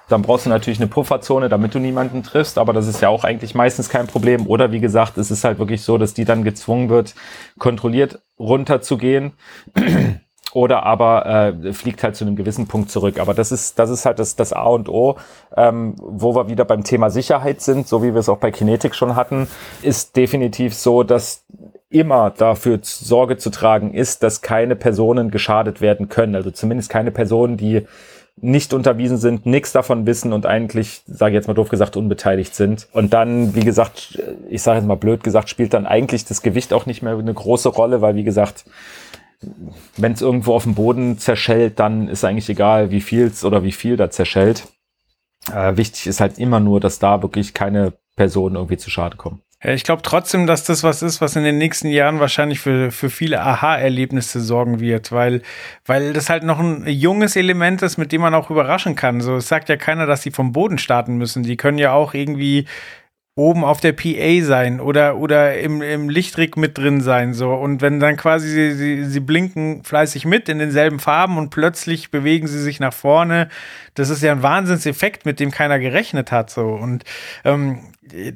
dann brauchst du natürlich eine Pufferzone, damit du niemanden triffst, aber das ist ja auch eigentlich meistens kein Problem. Oder wie gesagt, es ist halt wirklich so, dass die dann gezwungen wird, kontrolliert runterzugehen. Oder aber äh, fliegt halt zu einem gewissen Punkt zurück. Aber das ist, das ist halt das, das A und O, ähm, wo wir wieder beim Thema Sicherheit sind, so wie wir es auch bei Kinetik schon hatten, ist definitiv so, dass immer dafür Sorge zu tragen ist, dass keine Personen geschadet werden können. Also zumindest keine Personen, die nicht unterwiesen sind, nichts davon wissen und eigentlich, sage ich jetzt mal doof gesagt, unbeteiligt sind. Und dann, wie gesagt, ich sage jetzt mal blöd gesagt, spielt dann eigentlich das Gewicht auch nicht mehr eine große Rolle, weil wie gesagt, wenn es irgendwo auf dem Boden zerschellt, dann ist eigentlich egal, wie viel's oder wie viel da zerschellt. Äh, wichtig ist halt immer nur, dass da wirklich keine Personen irgendwie zu Schade kommen. Ich glaube trotzdem, dass das was ist, was in den nächsten Jahren wahrscheinlich für, für viele Aha-Erlebnisse sorgen wird, weil, weil das halt noch ein junges Element ist, mit dem man auch überraschen kann. So, es sagt ja keiner, dass die vom Boden starten müssen. Die können ja auch irgendwie oben auf der PA sein oder, oder im, im Lichtrig mit drin sein. So. Und wenn dann quasi sie, sie, sie blinken fleißig mit in denselben Farben und plötzlich bewegen sie sich nach vorne, das ist ja ein Wahnsinnseffekt, mit dem keiner gerechnet hat. So. Und ähm,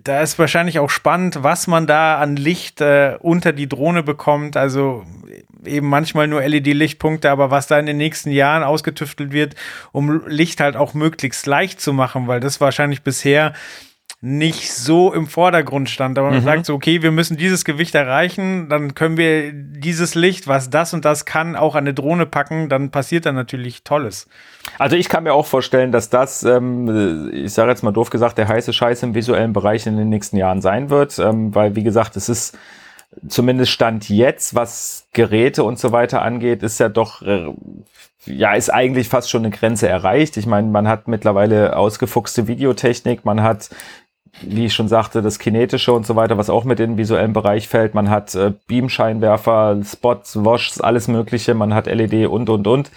da ist wahrscheinlich auch spannend, was man da an Licht äh, unter die Drohne bekommt. Also eben manchmal nur LED-Lichtpunkte, aber was da in den nächsten Jahren ausgetüftelt wird, um Licht halt auch möglichst leicht zu machen, weil das wahrscheinlich bisher nicht so im Vordergrund stand. Aber man Mhm. sagt so, okay, wir müssen dieses Gewicht erreichen, dann können wir dieses Licht, was das und das kann, auch an eine Drohne packen, dann passiert da natürlich Tolles. Also ich kann mir auch vorstellen, dass das, ähm, ich sage jetzt mal doof gesagt, der heiße Scheiß im visuellen Bereich in den nächsten Jahren sein wird, ähm, weil wie gesagt, es ist zumindest Stand jetzt, was Geräte und so weiter angeht, ist ja doch, äh, ja, ist eigentlich fast schon eine Grenze erreicht. Ich meine, man hat mittlerweile ausgefuchste Videotechnik, man hat wie ich schon sagte, das Kinetische und so weiter, was auch mit in den visuellen Bereich fällt. Man hat äh, Beamscheinwerfer, Spots, Washs, alles Mögliche. Man hat LED und, und, und.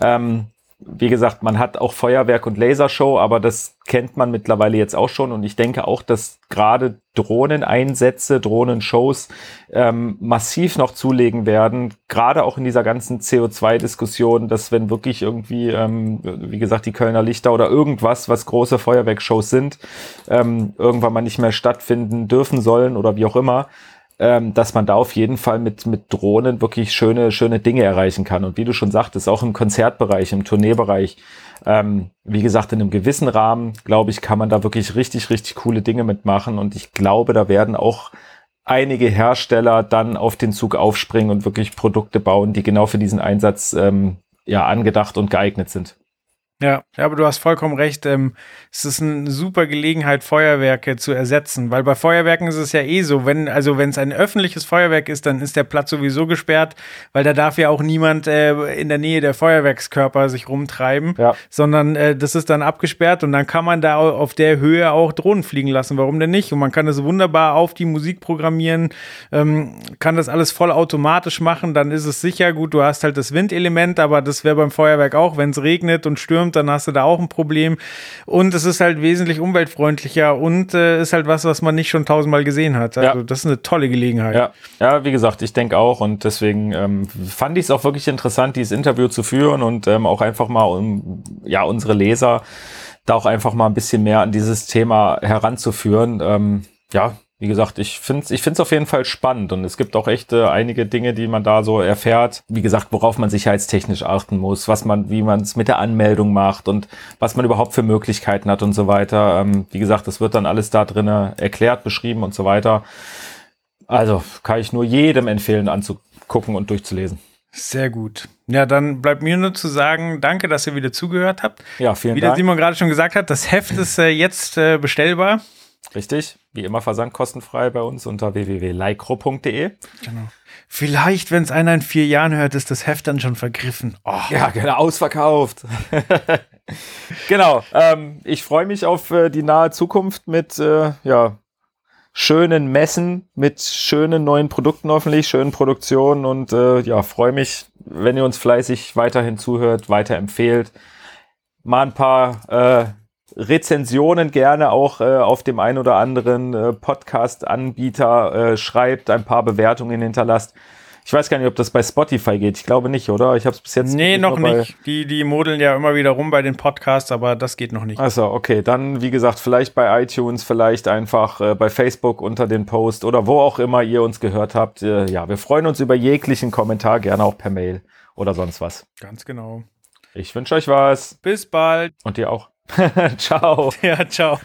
Ähm, wie gesagt, man hat auch Feuerwerk und Lasershow, aber das kennt man mittlerweile jetzt auch schon. Und ich denke auch, dass gerade Drohneneinsätze, Drohnenshows ähm, massiv noch zulegen werden. Gerade auch in dieser ganzen CO2-Diskussion, dass wenn wirklich irgendwie, ähm, wie gesagt, die Kölner Lichter oder irgendwas, was große Feuerwerkshows sind, ähm, irgendwann mal nicht mehr stattfinden dürfen sollen oder wie auch immer, ähm, dass man da auf jeden Fall mit, mit Drohnen wirklich schöne, schöne Dinge erreichen kann. Und wie du schon sagtest, auch im Konzertbereich, im Tourneebereich, ähm, wie gesagt, in einem gewissen Rahmen, glaube ich, kann man da wirklich richtig, richtig coole Dinge mitmachen. Und ich glaube, da werden auch einige Hersteller dann auf den Zug aufspringen und wirklich Produkte bauen, die genau für diesen Einsatz ähm, ja angedacht und geeignet sind. Ja, aber du hast vollkommen recht. Ähm, es ist eine super Gelegenheit, Feuerwerke zu ersetzen, weil bei Feuerwerken ist es ja eh so, wenn also wenn es ein öffentliches Feuerwerk ist, dann ist der Platz sowieso gesperrt, weil da darf ja auch niemand äh, in der Nähe der Feuerwerkskörper sich rumtreiben, Ja. sondern äh, das ist dann abgesperrt und dann kann man da au- auf der Höhe auch Drohnen fliegen lassen. Warum denn nicht? Und man kann das wunderbar auf die Musik programmieren, ähm, kann das alles voll automatisch machen. Dann ist es sicher gut. Du hast halt das Windelement, aber das wäre beim Feuerwerk auch, wenn es regnet und stürmt, dann hast du da auch ein Problem. Und es ist halt wesentlich umweltfreundlicher und äh, ist halt was, was man nicht schon tausendmal gesehen hat. Also Ja. das ist eine tolle Gelegenheit. Ja, ja, wie gesagt, ich denke auch und deswegen ähm, fand ich es auch wirklich interessant, dieses Interview zu führen und ähm, auch einfach mal um ja unsere Leser da auch einfach mal ein bisschen mehr an dieses Thema heranzuführen. Ähm, ja, wie gesagt, ich finde es ich find's auf jeden Fall spannend und es gibt auch echt äh, einige Dinge, die man da so erfährt. Wie gesagt, worauf man sicherheitstechnisch achten muss, was man, wie man es mit der Anmeldung macht und was man überhaupt für Möglichkeiten hat und so weiter. Ähm, wie gesagt, das wird dann alles da drinnen erklärt, beschrieben und so weiter. Also kann ich nur jedem empfehlen, anzugucken und durchzulesen. Sehr gut. Ja, dann bleibt mir nur zu sagen, danke, dass ihr wieder zugehört habt. Ja, vielen Wie der Dank. Simon gerade schon gesagt hat, das Heft ist äh, jetzt äh, bestellbar. Richtig. Wie immer versandkostenfrei bei uns unter www.lycro.de. Genau. Vielleicht, wenn es einer in vier Jahren hört, ist das Heft dann schon vergriffen. Oh, Ja, genau, ausverkauft. genau. Ähm, ich freue mich auf äh, die nahe Zukunft mit äh, ja, schönen Messen, mit schönen neuen Produkten hoffentlich, schönen Produktionen und äh, ja, freue mich, wenn ihr uns fleißig weiterhin zuhört, weiterempfehlt. Mal ein paar äh, Rezensionen gerne auch äh, auf dem ein oder anderen äh, Podcast-Anbieter äh, schreibt, ein paar Bewertungen hinterlasst. Ich weiß gar nicht, ob das bei Spotify geht. Ich glaube nicht, oder? Ich habe es bis jetzt nee, noch nicht. Die, die modeln ja immer wieder rum bei den Podcasts, aber das geht noch nicht. Achso, okay. Dann, wie gesagt, vielleicht bei iTunes, vielleicht einfach äh, bei Facebook unter den Post oder wo auch immer ihr uns gehört habt. Äh, ja, wir freuen uns über jeglichen Kommentar, gerne auch per Mail oder sonst was. Ganz genau. Ich wünsche euch was Bis bald. und ihr auch. Ciao. Ja, ciao.